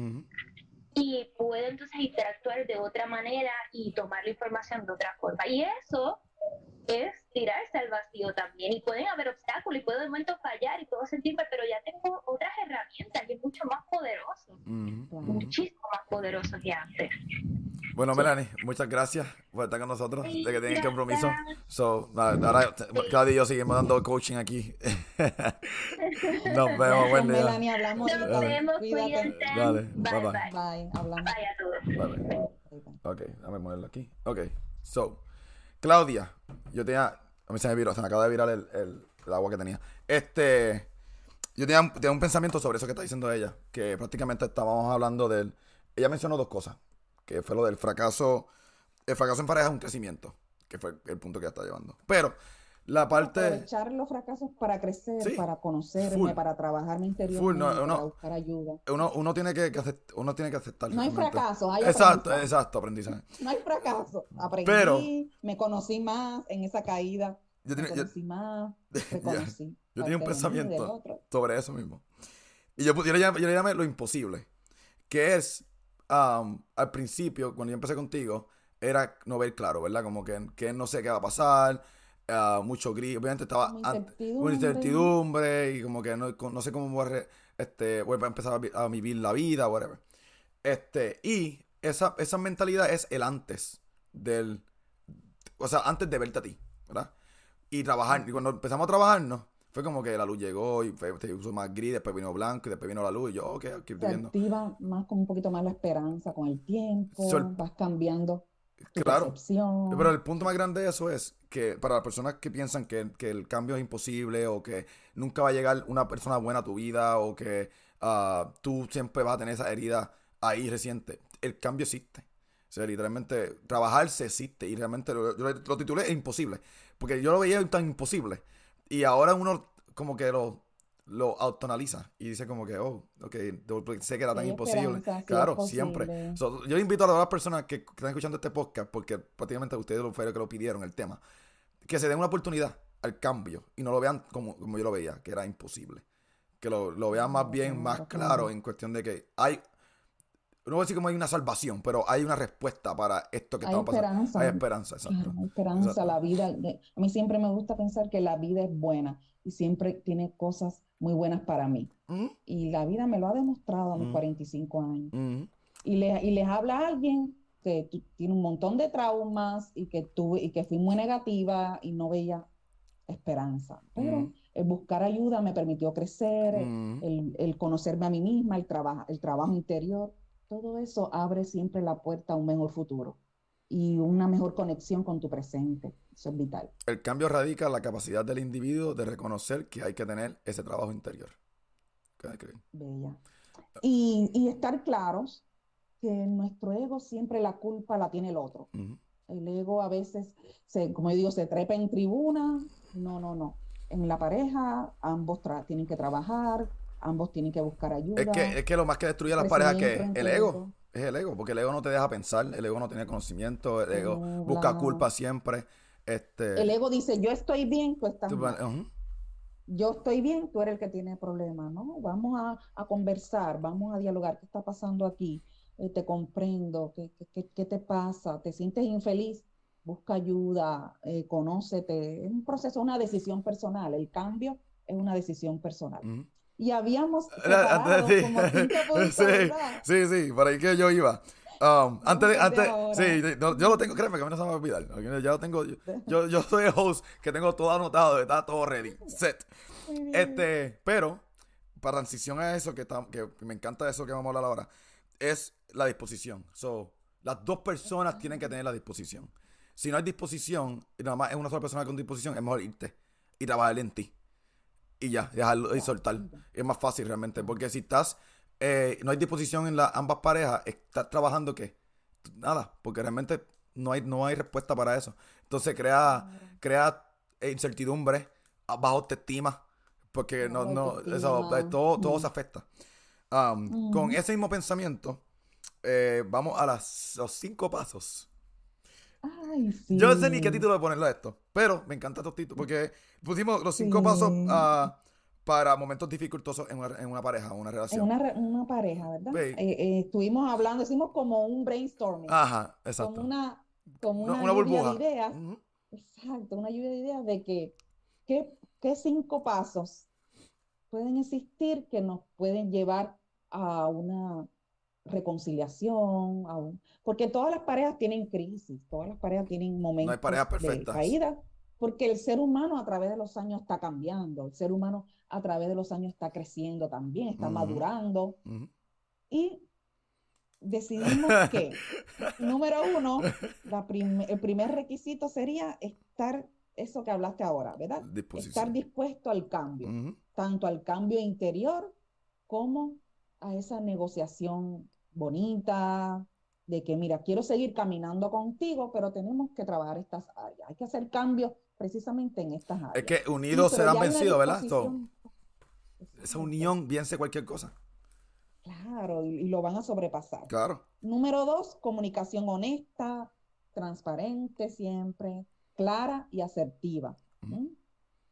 y puedo entonces interactuar de otra manera y tomar la información de otra forma. Y eso es tirarse al vacío también. Y pueden haber obstáculos y puedo de momento fallar y puedo sentirme, pero ya tengo otras herramientas y es mucho más poderoso, muchísimo más poderoso que antes. Bueno, Melanie, muchas gracias por estar con nosotros. Sí, Sé que gracias. compromiso. So, ahora Claudia y yo seguimos dando coaching aquí. Nos vemos, Gracias, buen día. Melanie, hablamos Nos vemos, Cuídate. Dale, bye, bye, bye. bye. Bye, hablamos. Bye a todos. Vale. Bye, bye. Ok, déjame ponerlo aquí. Ok, so, Claudia, yo tenía, a mí se me viró, se me acaba de virar el, el- el agua que tenía. Este, yo tenía, un- tenía un pensamiento sobre eso que está diciendo ella, que prácticamente estábamos hablando del, ella mencionó dos cosas, que fue lo del fracaso, el fracaso en pareja es un crecimiento, que fue el punto que ella está llevando. Pero, la parte, Aprovechar los fracasos para crecer, Sí, para conocerme, full. para Full, interiormente, no, no. para buscar ayuda. uno, uno tiene que, que acept- uno tiene que aceptar. No hay fracaso, hay Exacto, aprendizaje. exacto, aprendizaje. No hay fracaso. Aprendí, Pero- me conocí más en esa caída. Yo Me tenía, yo- conocí más, Ya. reconocí. Yo tenía un pensamiento sobre eso mismo. Y yo, yo, le llamé, yo le llamé lo imposible. Que es, am, al principio, cuando yo empecé contigo, era no ver claro, ¿verdad? Como que, que no sé qué va a pasar, ah, mucho gris. Obviamente estaba incertidumbre. una incertidumbre y como que no, no sé cómo voy a, re- este, voy a empezar a vivir la vida, whatever. Este, y esa, esa mentalidad es el antes del, o sea, antes de verte a ti, ¿verdad? Y trabajar, y cuando empezamos a trabajarnos, Fue como que la luz llegó y fue, te puso más gris, después vino blanco y después vino la luz y yo, ok, aquí estoy viendo. activa más con un poquito más la esperanza con el tiempo, Sol- vas cambiando tu Claro. percepción. Pero el punto más grande de eso es que para las personas que piensan que, que el cambio es imposible o que nunca va a llegar una persona buena a tu vida o que ah, tú siempre vas a tener esa herida ahí reciente, el cambio existe. O sea, literalmente, trabajarse existe y realmente lo, yo lo titulé imposible, porque yo lo veía tan imposible y ahora uno como que lo, lo autoanaliza y dice como que, oh, ok, sé que era tan imposible. claro, siempre. So, yo invito a todas las personas que, que están escuchando este podcast, porque prácticamente ustedes lo fueron que lo pidieron el tema, que se den una oportunidad al cambio y no lo vean como, como yo lo veía, que era imposible. Que lo, lo vean más bien, más claro. en cuestión de que hay, no voy a decir como hay una salvación, pero hay una respuesta para esto que Hay estamos pasando. esperanza. Hay esperanza, exacto. Hay esperanza, Exacto. la vida. A mí siempre me gusta pensar que la vida es buena y siempre tiene cosas muy buenas para mí. Ujú, Y la vida me lo ha demostrado a mis Mm. 45 años. ujú. Y, le- y les habla a alguien que tiene un montón de traumas y que tuve y que fui muy negativa y no veía esperanza. Pero Mm. el buscar ayuda me permitió crecer, el- Mm. conocerme a mí misma, el trabajo, el trabajo interior, todo eso abre siempre la puerta a un mejor futuro y una mejor conexión con tu presente. Eso es vital. El cambio radica en la capacidad del individuo de reconocer que hay que tener ese trabajo interior. Bella. Y, y estar claros que nuestro ego siempre la culpa la tiene el otro. El ego a veces, se, como yo digo, se trepa en tribuna. No, no, no. En la pareja, ambos tienen que trabajar, ambos tienen que buscar ayuda. Es que, es que lo más que destruye a las parejas que crecimiento el ego. Es el ego, porque el ego no te deja pensar, el ego no tiene conocimiento, el ego No, busca culpa siempre. Este, El ego dice, yo estoy bien, tú estás tú- mal. Yo estoy bien, tú eres el que tiene problemas, ¿no? Vamos a, a conversar, vamos a dialogar. ¿Qué está pasando aquí? Eh, te comprendo. ¿Qué, qué- qué- qué te pasa? ¿Te sientes infeliz? Busca ayuda, eh, conócete. Es un proceso, una decisión personal. El cambio es una decisión personal. Y habíamos separado antes- como cinco puntos, sí, ¿verdad? sí, sí, por ahí que yo iba. Um, antes antes, ahora. sí, sí, no, yo lo tengo, créeme que a mí no se me va a olvidar. Ya lo tengo, yo, yo, yo soy el host que tengo todo anotado, está todo ready, set. Este, pero, para transición a eso, que, está- que me encanta eso que vamos a hablar ahora, es la disposición. So, las dos personas tienen que tener la disposición. Si no hay disposición, y nada más es una sola persona con disposición, es mejor irte y trabajar en ti. Y ya, dejarlo y soltar. Es más fácil realmente, porque si estás, eh, no hay disposición en las ambas parejas, estás trabajando qué? Nada, porque realmente no hay, no hay respuesta para eso. Entonces crea, crea incertidumbre, baja autoestima, porque no, no, eso, todo, todo Mm. se afecta. Um, Con Ujú. ese mismo pensamiento, eh, vamos a las, los cinco pasos. Ay, sí. Yo no sé ni qué título de ponerle a esto, pero me encanta estos títulos, porque pusimos los cinco Sí. pasos ah, para momentos dificultosos en una, en una pareja, una En relación. una, re- una pareja, ¿verdad? Sí. Eh, eh, estuvimos hablando, hicimos como un brainstorming, Ajá, exacto. como una, como Una- burbuja. de ideas. Exacto, una lluvia de ideas de que qué, qué cinco pasos pueden existir que nos pueden llevar a una reconciliación, porque todas las parejas tienen crisis, todas las parejas tienen momentos de caída, porque el ser humano a través de los años está cambiando, el ser humano a través de los años está creciendo también, está madurando. Y decidimos que, número uno, la prim- el primer requisito sería estar, eso que hablaste ahora, ¿verdad? Estar dispuesto al cambio, tanto al cambio interior como a esa negociación bonita, de que, mira, quiero seguir caminando contigo, pero tenemos que trabajar estas áreas. Hay que hacer cambios precisamente en estas áreas. Es que Sí, unidos pero serán vencidos, ¿verdad? So, esa unión vence cualquier cosa. Claro, y, y lo van a sobrepasar. Claro. Número dos, comunicación honesta, transparente siempre, clara y asertiva.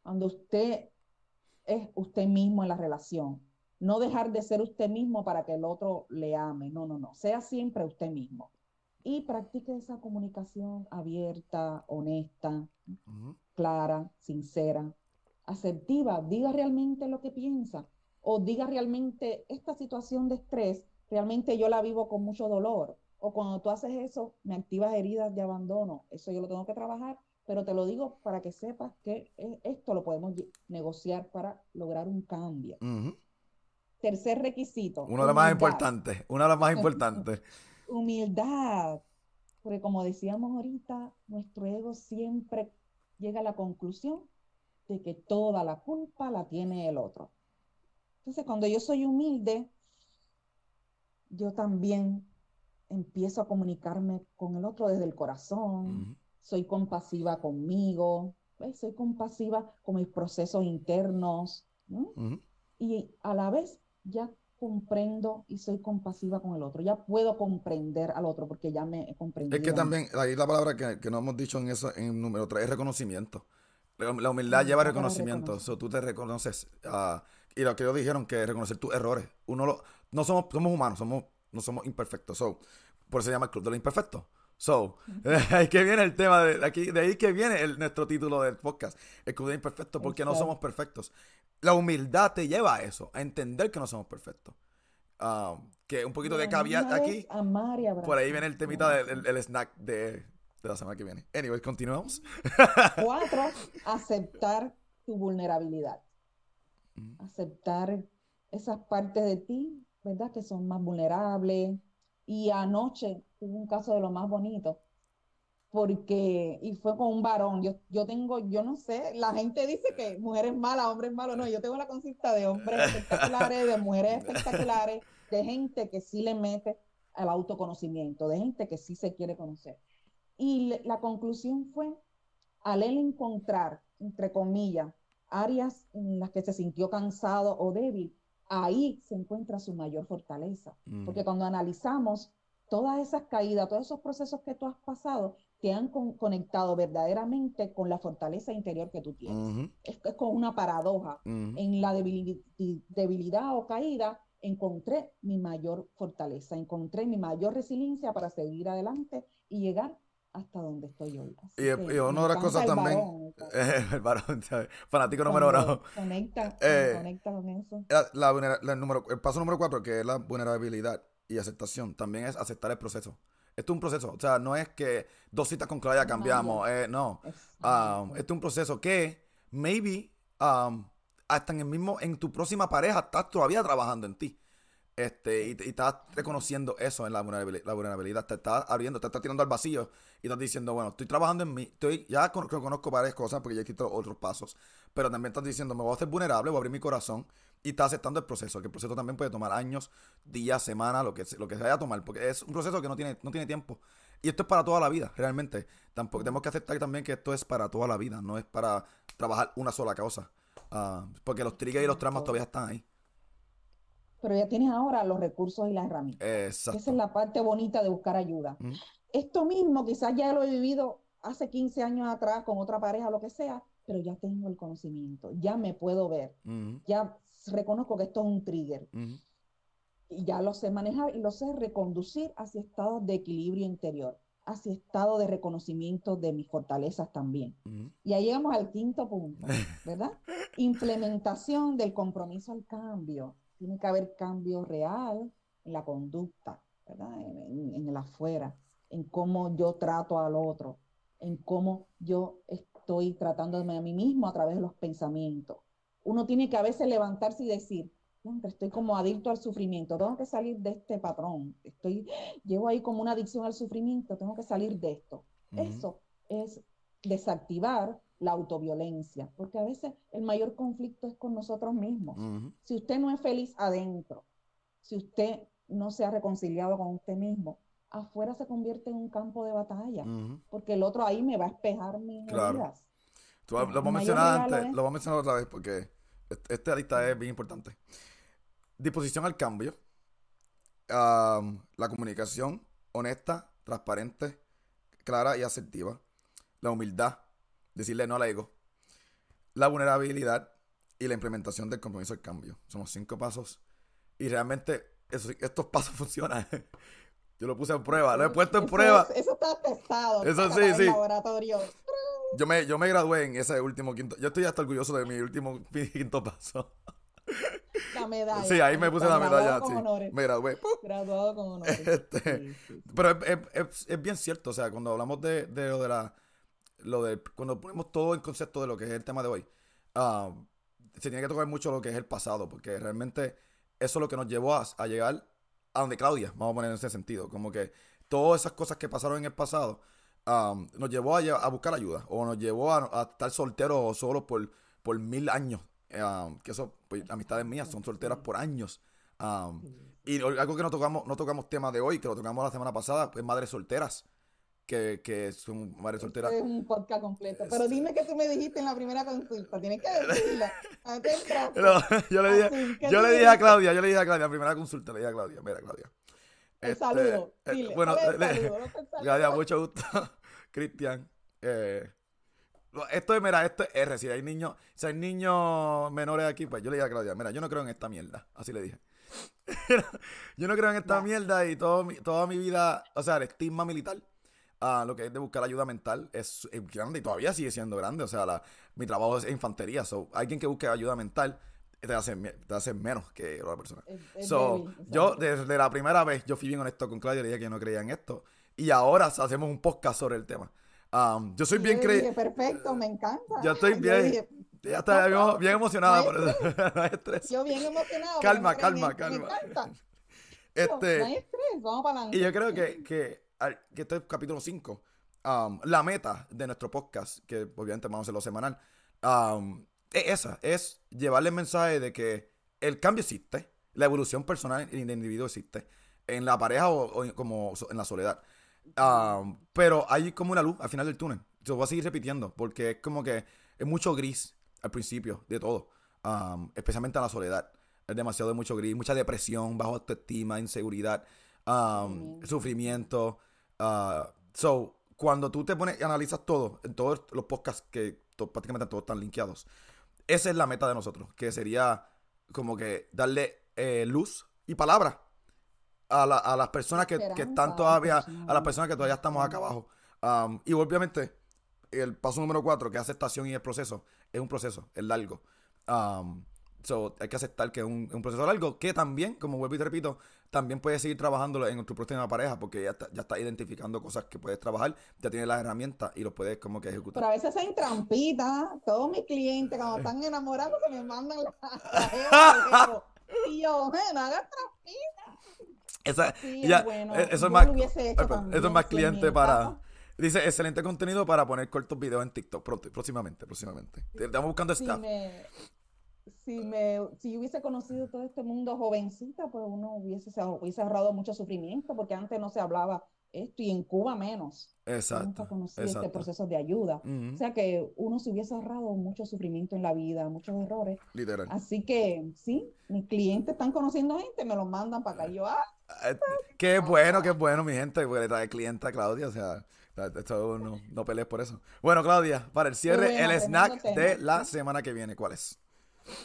Cuando usted es usted mismo en la relación. No dejar de ser usted mismo para que el otro le ame. No, no, no. Sea siempre usted mismo. Y practique esa comunicación abierta, honesta, clara, sincera, asertiva, diga realmente lo que piensa o diga realmente esta situación de estrés, realmente yo la vivo con mucho dolor o cuando tú haces eso me activas heridas de abandono, eso yo lo tengo que trabajar pero te lo digo para que sepas que e- esto lo podemos negociar para lograr un cambio. Tercer requisito. Uno de los más importantes. Una de las más importantes. Humildad. Porque como decíamos ahorita, nuestro ego siempre llega a la conclusión de que toda la culpa la tiene el otro. Entonces, cuando yo soy humilde, yo también empiezo a comunicarme con el otro desde el corazón. Soy compasiva conmigo, ¿ves? Soy compasiva con mis procesos internos, y a la vez ya comprendo y soy compasiva con el otro. Ya puedo comprender al otro porque ya me he comprendido. Es que también, ahí la palabra que, que no hemos dicho en eso, en número 3, es reconocimiento. La, la humildad lleva reconocimiento. reconocer. So, tú te reconoces. ah, y lo que ellos dijeron, que reconocer tus errores. Uno lo, no somos, somos humanos, somos, no somos imperfectos. So, por eso se llama el Club de los Imperfectos. So, ahí que viene el tema de aquí, de ahí que viene el, nuestro título del podcast, el Club de los Imperfectos, porque no Exacto. somos perfectos. La humildad te lleva a eso, a entender que no somos perfectos. Ah, que un poquito de vez aquí. amar y abrazar. Por ahí viene el temita del el- el snack de, de la semana que viene. Anyway, continuamos. Cuatro, aceptar tu vulnerabilidad. Ujú. Aceptar esas partes de ti, ¿verdad? Que son más vulnerables. Y anoche tuve un caso de lo más bonito, porque, y fue con un varón. Yo, yo tengo, yo no sé, la gente dice que mujeres malas, hombres malos. No, yo tengo la consulta de hombres espectaculares, de mujeres espectaculares, de gente que sí le mete al autoconocimiento, de gente que sí se quiere conocer. Y le- la conclusión fue, al él encontrar, entre comillas, áreas en las que se sintió cansado o débil, ahí se encuentra su mayor fortaleza. Mm. Porque cuando analizamos todas esas caídas, todos esos procesos que tú has pasado, te han con- conectado verdaderamente con la fortaleza interior que tú tienes. Ujú, Es, es como una paradoja. En la debili- debilidad o caída encontré mi mayor fortaleza, encontré mi mayor resiliencia para seguir adelante y llegar hasta donde estoy hoy. Y- y una de las cosas también- varón, Eh, el varón, ¿sabes? fanático número uno. Conecta, Eh, conecta con eso. La, la vulnera- la número, el paso número cuatro, que es la vulnerabilidad y aceptación, también es aceptar el proceso. Esto es un proceso, o sea, no es que dos citas con Claudia cambiamos, eh, no. Um, este es un proceso que maybe um, hasta en el mismo, en tu próxima pareja estás todavía trabajando en ti. Este, y, estás reconociendo eso en la vulnerabilidad, la vulnerabilidad. Te estás abriendo, te estás tirando al vacío y estás diciendo, bueno, estoy trabajando en mí. Estoy, ya con- conozco varias cosas porque ya he quitado otros pasos. Pero también estás diciendo, me voy a hacer vulnerable, voy a abrir mi corazón. Y estás aceptando el proceso, que el proceso también puede tomar años, días, semanas, lo que, lo que se vaya a tomar. Porque es un proceso que no tiene, no tiene tiempo. Y esto es para toda la vida, realmente. Tampoco tenemos que aceptar también que esto es para toda la vida, no es para trabajar una sola causa. Ah, porque los triggers y los traumas todavía están ahí. Pero ya tienes ahora los recursos y las herramientas. Esa Exacto. es la parte bonita de buscar ayuda. Ujú. Esto mismo quizás ya lo he vivido hace 15 años atrás con otra pareja, lo que sea, pero ya tengo el conocimiento, ya me puedo ver, Ujú, ya reconozco que esto es un trigger ujú, y ya lo sé manejar y lo sé reconducir hacia estados de equilibrio interior, hacia estado de reconocimiento de mis fortalezas también. ujú. Y ahí llegamos al quinto punto, ¿verdad? Implementación del compromiso al cambio. Tiene que haber cambio real en la conducta, ¿verdad? En, en- en el afuera, en cómo yo trato al otro, en cómo yo estoy tratándome a mí mismo a través de los pensamientos. Uno tiene que a veces levantarse y decir, "Contra, estoy como adicto al sufrimiento, tengo que salir de este patrón, estoy, llevo ahí como una adicción al sufrimiento, tengo que salir de esto. Eso es desactivar la autoviolencia, porque a veces el mayor conflicto es con nosotros mismos. Si usted no es feliz adentro, si usted no se ha reconciliado con usted mismo, afuera se convierte en un campo de batalla, porque el otro ahí me va a espejar mis Claro. heridas. Tú El lo antes, es- vamos a mencionar otra vez porque est- esta lista es bien importante. Disposición al cambio. Am, la comunicación honesta, transparente, clara y asertiva. La humildad, decirle no al ego. La vulnerabilidad y la implementación del compromiso al cambio. Son los cinco pasos. Y realmente eso- estos pasos funcionan. Yo lo puse en prueba, lo he puesto en Eso prueba. es- eso está testado. Eso sí, sí. laboratorio. Yo me, yo me gradué en ese último quinto. Yo estoy hasta orgulloso de mi último quinto paso. La medalla. Sí, ahí me puse la medalla. con sí. honores. Me gradué. Graduado con honores. Este, Sí, sí, sí. Pero es, es- es- es bien cierto, o sea, cuando hablamos de, de lo de la lo de, cuando ponemos todo en concepto de lo que es el tema de hoy, ah, se tiene que tocar mucho lo que es el pasado, porque realmente eso es lo que nos llevó a, llegar a donde Claudia, vamos a poner en ese sentido, como que todas esas cosas que pasaron en el pasado um, nos llevó a, buscar ayuda o nos llevó a, estar solteros o solos por, por mil años. Um, que eso, pues, amistades mías son solteras por años. Um, y algo que no tocamos, no tocamos tema de hoy, que lo tocamos la semana pasada, es madres solteras. Que, que son madres solteras. Es un podcast completo. Pero dime que tú me dijiste en la primera consulta. Tienes que decirla. Pero yo le dije, Así, ¿qué yo le dije a? Claudia, yo le dije a Claudia, primera consulta, le dije a Claudia, mira Claudia. El este, saludo. eh, Dile. bueno, el le- saludo. Claudia, mucho gusto. Cristian. eh, esto es, mira, esto es R. Si hay niños, si hay niños menores aquí, pues yo le dije a Claudia, mira, yo no creo en esta mierda. Así le dije. yo no creo en esta mierda y todo mi- toda mi vida, o sea, el estigma militar, ah, lo que es de buscar ayuda mental, es, es grande y todavía sigue siendo grande. O sea, la- mi trabajo es infantería. So, alguien que busque ayuda mental te hace, te hace menos que otra persona. Es- es So, débil, yo desde la primera vez, yo fui bien honesto con Claudia, le dije que no creía en esto. Y ahora hacemos un podcast sobre el tema. Um, yo soy Y bien yo le dije, cre... perfecto, me encanta. Yo estoy bien- dije, Ya está bien, bien emocionada no por eso. Yo bien emocionado. Calma, calma, me- calma. Me encanta. No hay Este, estrés, vamos para adelante. y yo creo que, que, al- que este es capítulo 5. la meta de nuestro podcast, que obviamente vamos a hacerlo semanal, um, es esa, es llevarle el mensaje de que el cambio existe, la evolución personal en el individuo existe, en la pareja o, o como en la soledad. Um, pero hay como una luz al final del túnel. Yo voy a seguir repitiendo porque es como que es mucho gris al principio de todo, um, especialmente en la soledad. Es demasiado de mucho gris, mucha depresión, bajo autoestima, inseguridad, um, sufrimiento. Ah, so, cuando tú te pones y analizas todo, en todos los podcasts que to- prácticamente todos están linkeados, esa es la meta de nosotros, que sería como que darle eh, luz y palabra a, la- a las personas que, están todavía, a las personas. que todavía estamos acá abajo. Um, y obviamente, el paso número cuatro, que es aceptación y el proceso, es un proceso, es largo. Um, so, hay que aceptar que es un, es un proceso largo, que también, como vuelvo y te repito, también puedes seguir trabajándolo en tu próxima pareja, porque ya, está- ya estás identificando cosas que puedes trabajar, ya tienes las herramientas y los puedes como que ejecutar. Pero a veces hacen trampita. Todos mis clientes, cuando están enamorados, se me mandan la, la. Y yo, "Eh, no hagas trampita. Esa- Sí, ya, bueno. eh, eso es más, lo eso es más cliente para. Dice, excelente contenido para poner cortos videos en TikTok. Pronto, próximamente, próximamente. Estamos buscando staff. me, si me, si hubiese conocido todo este mundo jovencita, pues uno hubiese, se hubiese ahorrado mucho sufrimiento, porque antes no se hablaba esto, y en Cuba menos. Exacto. nunca conocí este exacto. proceso de ayuda. O sea que uno se hubiese ahorrado mucho sufrimiento en la vida, muchos errores. Literal. Así que sí, mis clientes están conociendo gente, me los mandan para acá. Y yo, ah, Qué bueno, qué bueno, mi gente, porque le trae cliente a Claudia, o sea, esto no, no pelees por eso. Bueno, Claudia, para el cierre, bueno, el snack de la semana que viene, ¿cuál es?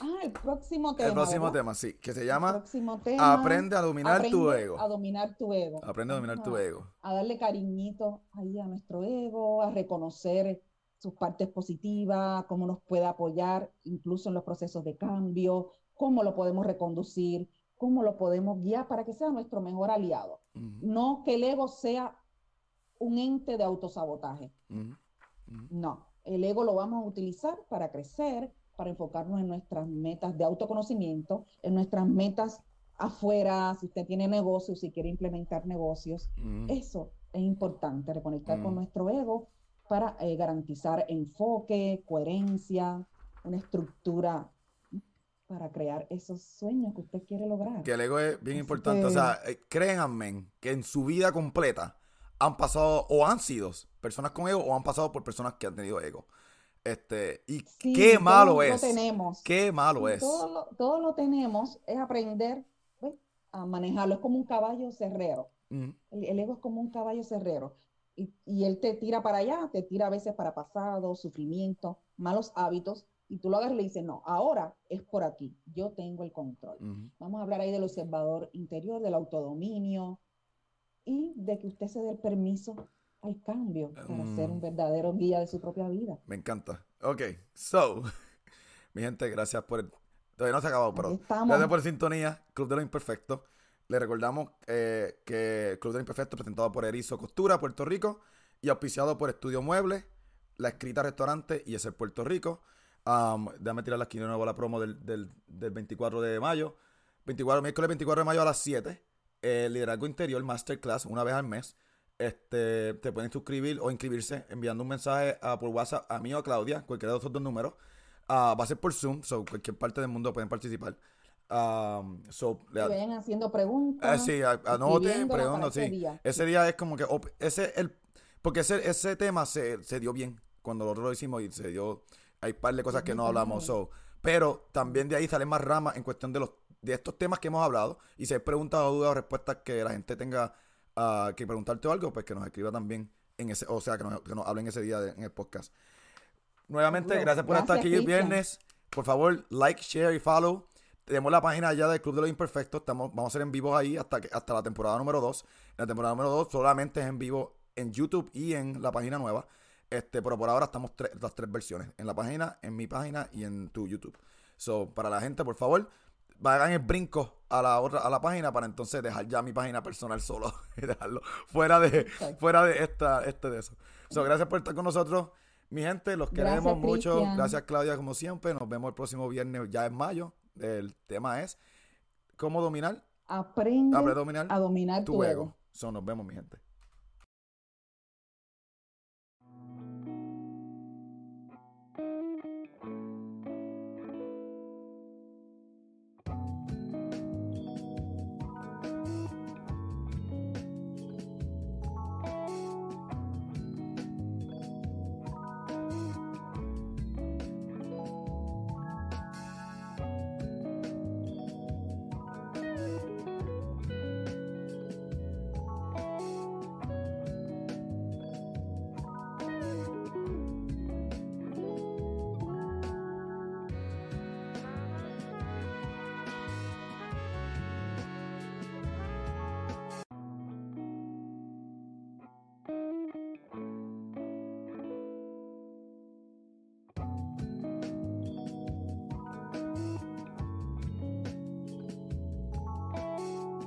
Ah, el próximo tema. El próximo ¿verdad? tema, sí, que se llama tema, Aprende a dominar tu ego. A dominar tu ego. Aprende a dominar tu ego. a darle cariñito ahí a nuestro ego, a reconocer sus partes positivas, cómo nos puede apoyar incluso en los procesos de cambio, cómo lo podemos reconducir, cómo lo podemos guiar para que sea nuestro mejor aliado. No que el ego sea un ente de autosabotaje. No, el ego lo vamos a utilizar para crecer, para enfocarnos en nuestras metas de autoconocimiento, en nuestras metas afuera, si usted tiene negocios, si quiere implementar negocios. Ujú. Eso es importante, reconectar con Mm. nuestro ego para eh, garantizar enfoque, coherencia, una estructura para crear esos sueños que usted quiere lograr. Que el ego es bien Así importante. O que- sea, eh, créanme que en su vida completa han pasado o han sido personas con ego o han pasado por personas que han tenido ego. Este, y Sí, qué malo lo es. tenemos. Qué malo es. Todo lo, todo lo tenemos, es aprender ¿ves? a manejarlo. Es como un caballo cerrero. Ujú, El, el ego es como un caballo cerrero. Y, y él te tira para allá, te tira a veces para pasado, sufrimiento, malos hábitos. Y tú lo agarras y le dices, no, ahora es por aquí. Yo tengo el control. Vamos a hablar ahí del observador interior, del autodominio y de que usted se dé el permiso al cambio para ser Mm. un verdadero guía de su propia vida. Me encanta. Ok, so, mi gente, gracias por el... Todavía no se ha acabado, pero gracias por la sintonía. Club de los Imperfectos. Le recordamos eh, que el Club de los Imperfectos presentado por Erizo Costura, Puerto Rico, y auspiciado por Estudio Muebles, La Escrita Restaurante y es el Puerto Rico. Um, déjame tirar aquí de nuevo la promo del, del, del 24 de mayo. 24, miércoles 24 de mayo a las 7. Eh, liderazgo Interior Masterclass, una vez al mes. Este, te pueden suscribir o inscribirse enviando un mensaje a, por WhatsApp a mí o a Claudia, cualquiera de esos dos números. Ah, va a ser por Zoom, so cualquier parte del mundo pueden participar. Um, so, vayan haciendo preguntas. eh, sí, anoten, pregunten, ese día. Ese día es como que, ese el, porque ese, ese tema se, se dio bien cuando nosotros lo hicimos y se dio, hay un par de cosas que no hablamos, so, pero también de ahí salen más ramas en cuestión de los, de estos temas que hemos hablado y si hay preguntas o dudas o respuestas que la gente tenga ah, que preguntarte o algo, pues que nos escriba también en ese, o sea, que nos, que nos hablen ese día de- en el podcast. Nuevamente, gracias por estar aquí el viernes. Por favor, like, share y follow. Tenemos la página ya del Club de los Imperfectos. Estamos, vamos a ser en vivo ahí hasta, que, hasta la temporada número 2. La temporada número 2 solamente es en vivo en YouTube y en la página nueva. Este, pero por ahora estamos tres- las tres versiones. En la página, en mi página y en tu YouTube. So, para la gente, por favor, hagan el brinco a la otra, a la página para entonces dejar ya mi página personal solo y dejarlo fuera de, Exacto. fuera de esta, este de eso. So, gracias por estar con nosotros. Mi gente, los Gracias, queremos mucho. Gracias, Claudia, como siempre. Nos vemos el próximo viernes, ya en mayo. El tema es cómo dominar, Aprende a dominar a dominar tu ego. So, nos vemos, mi gente.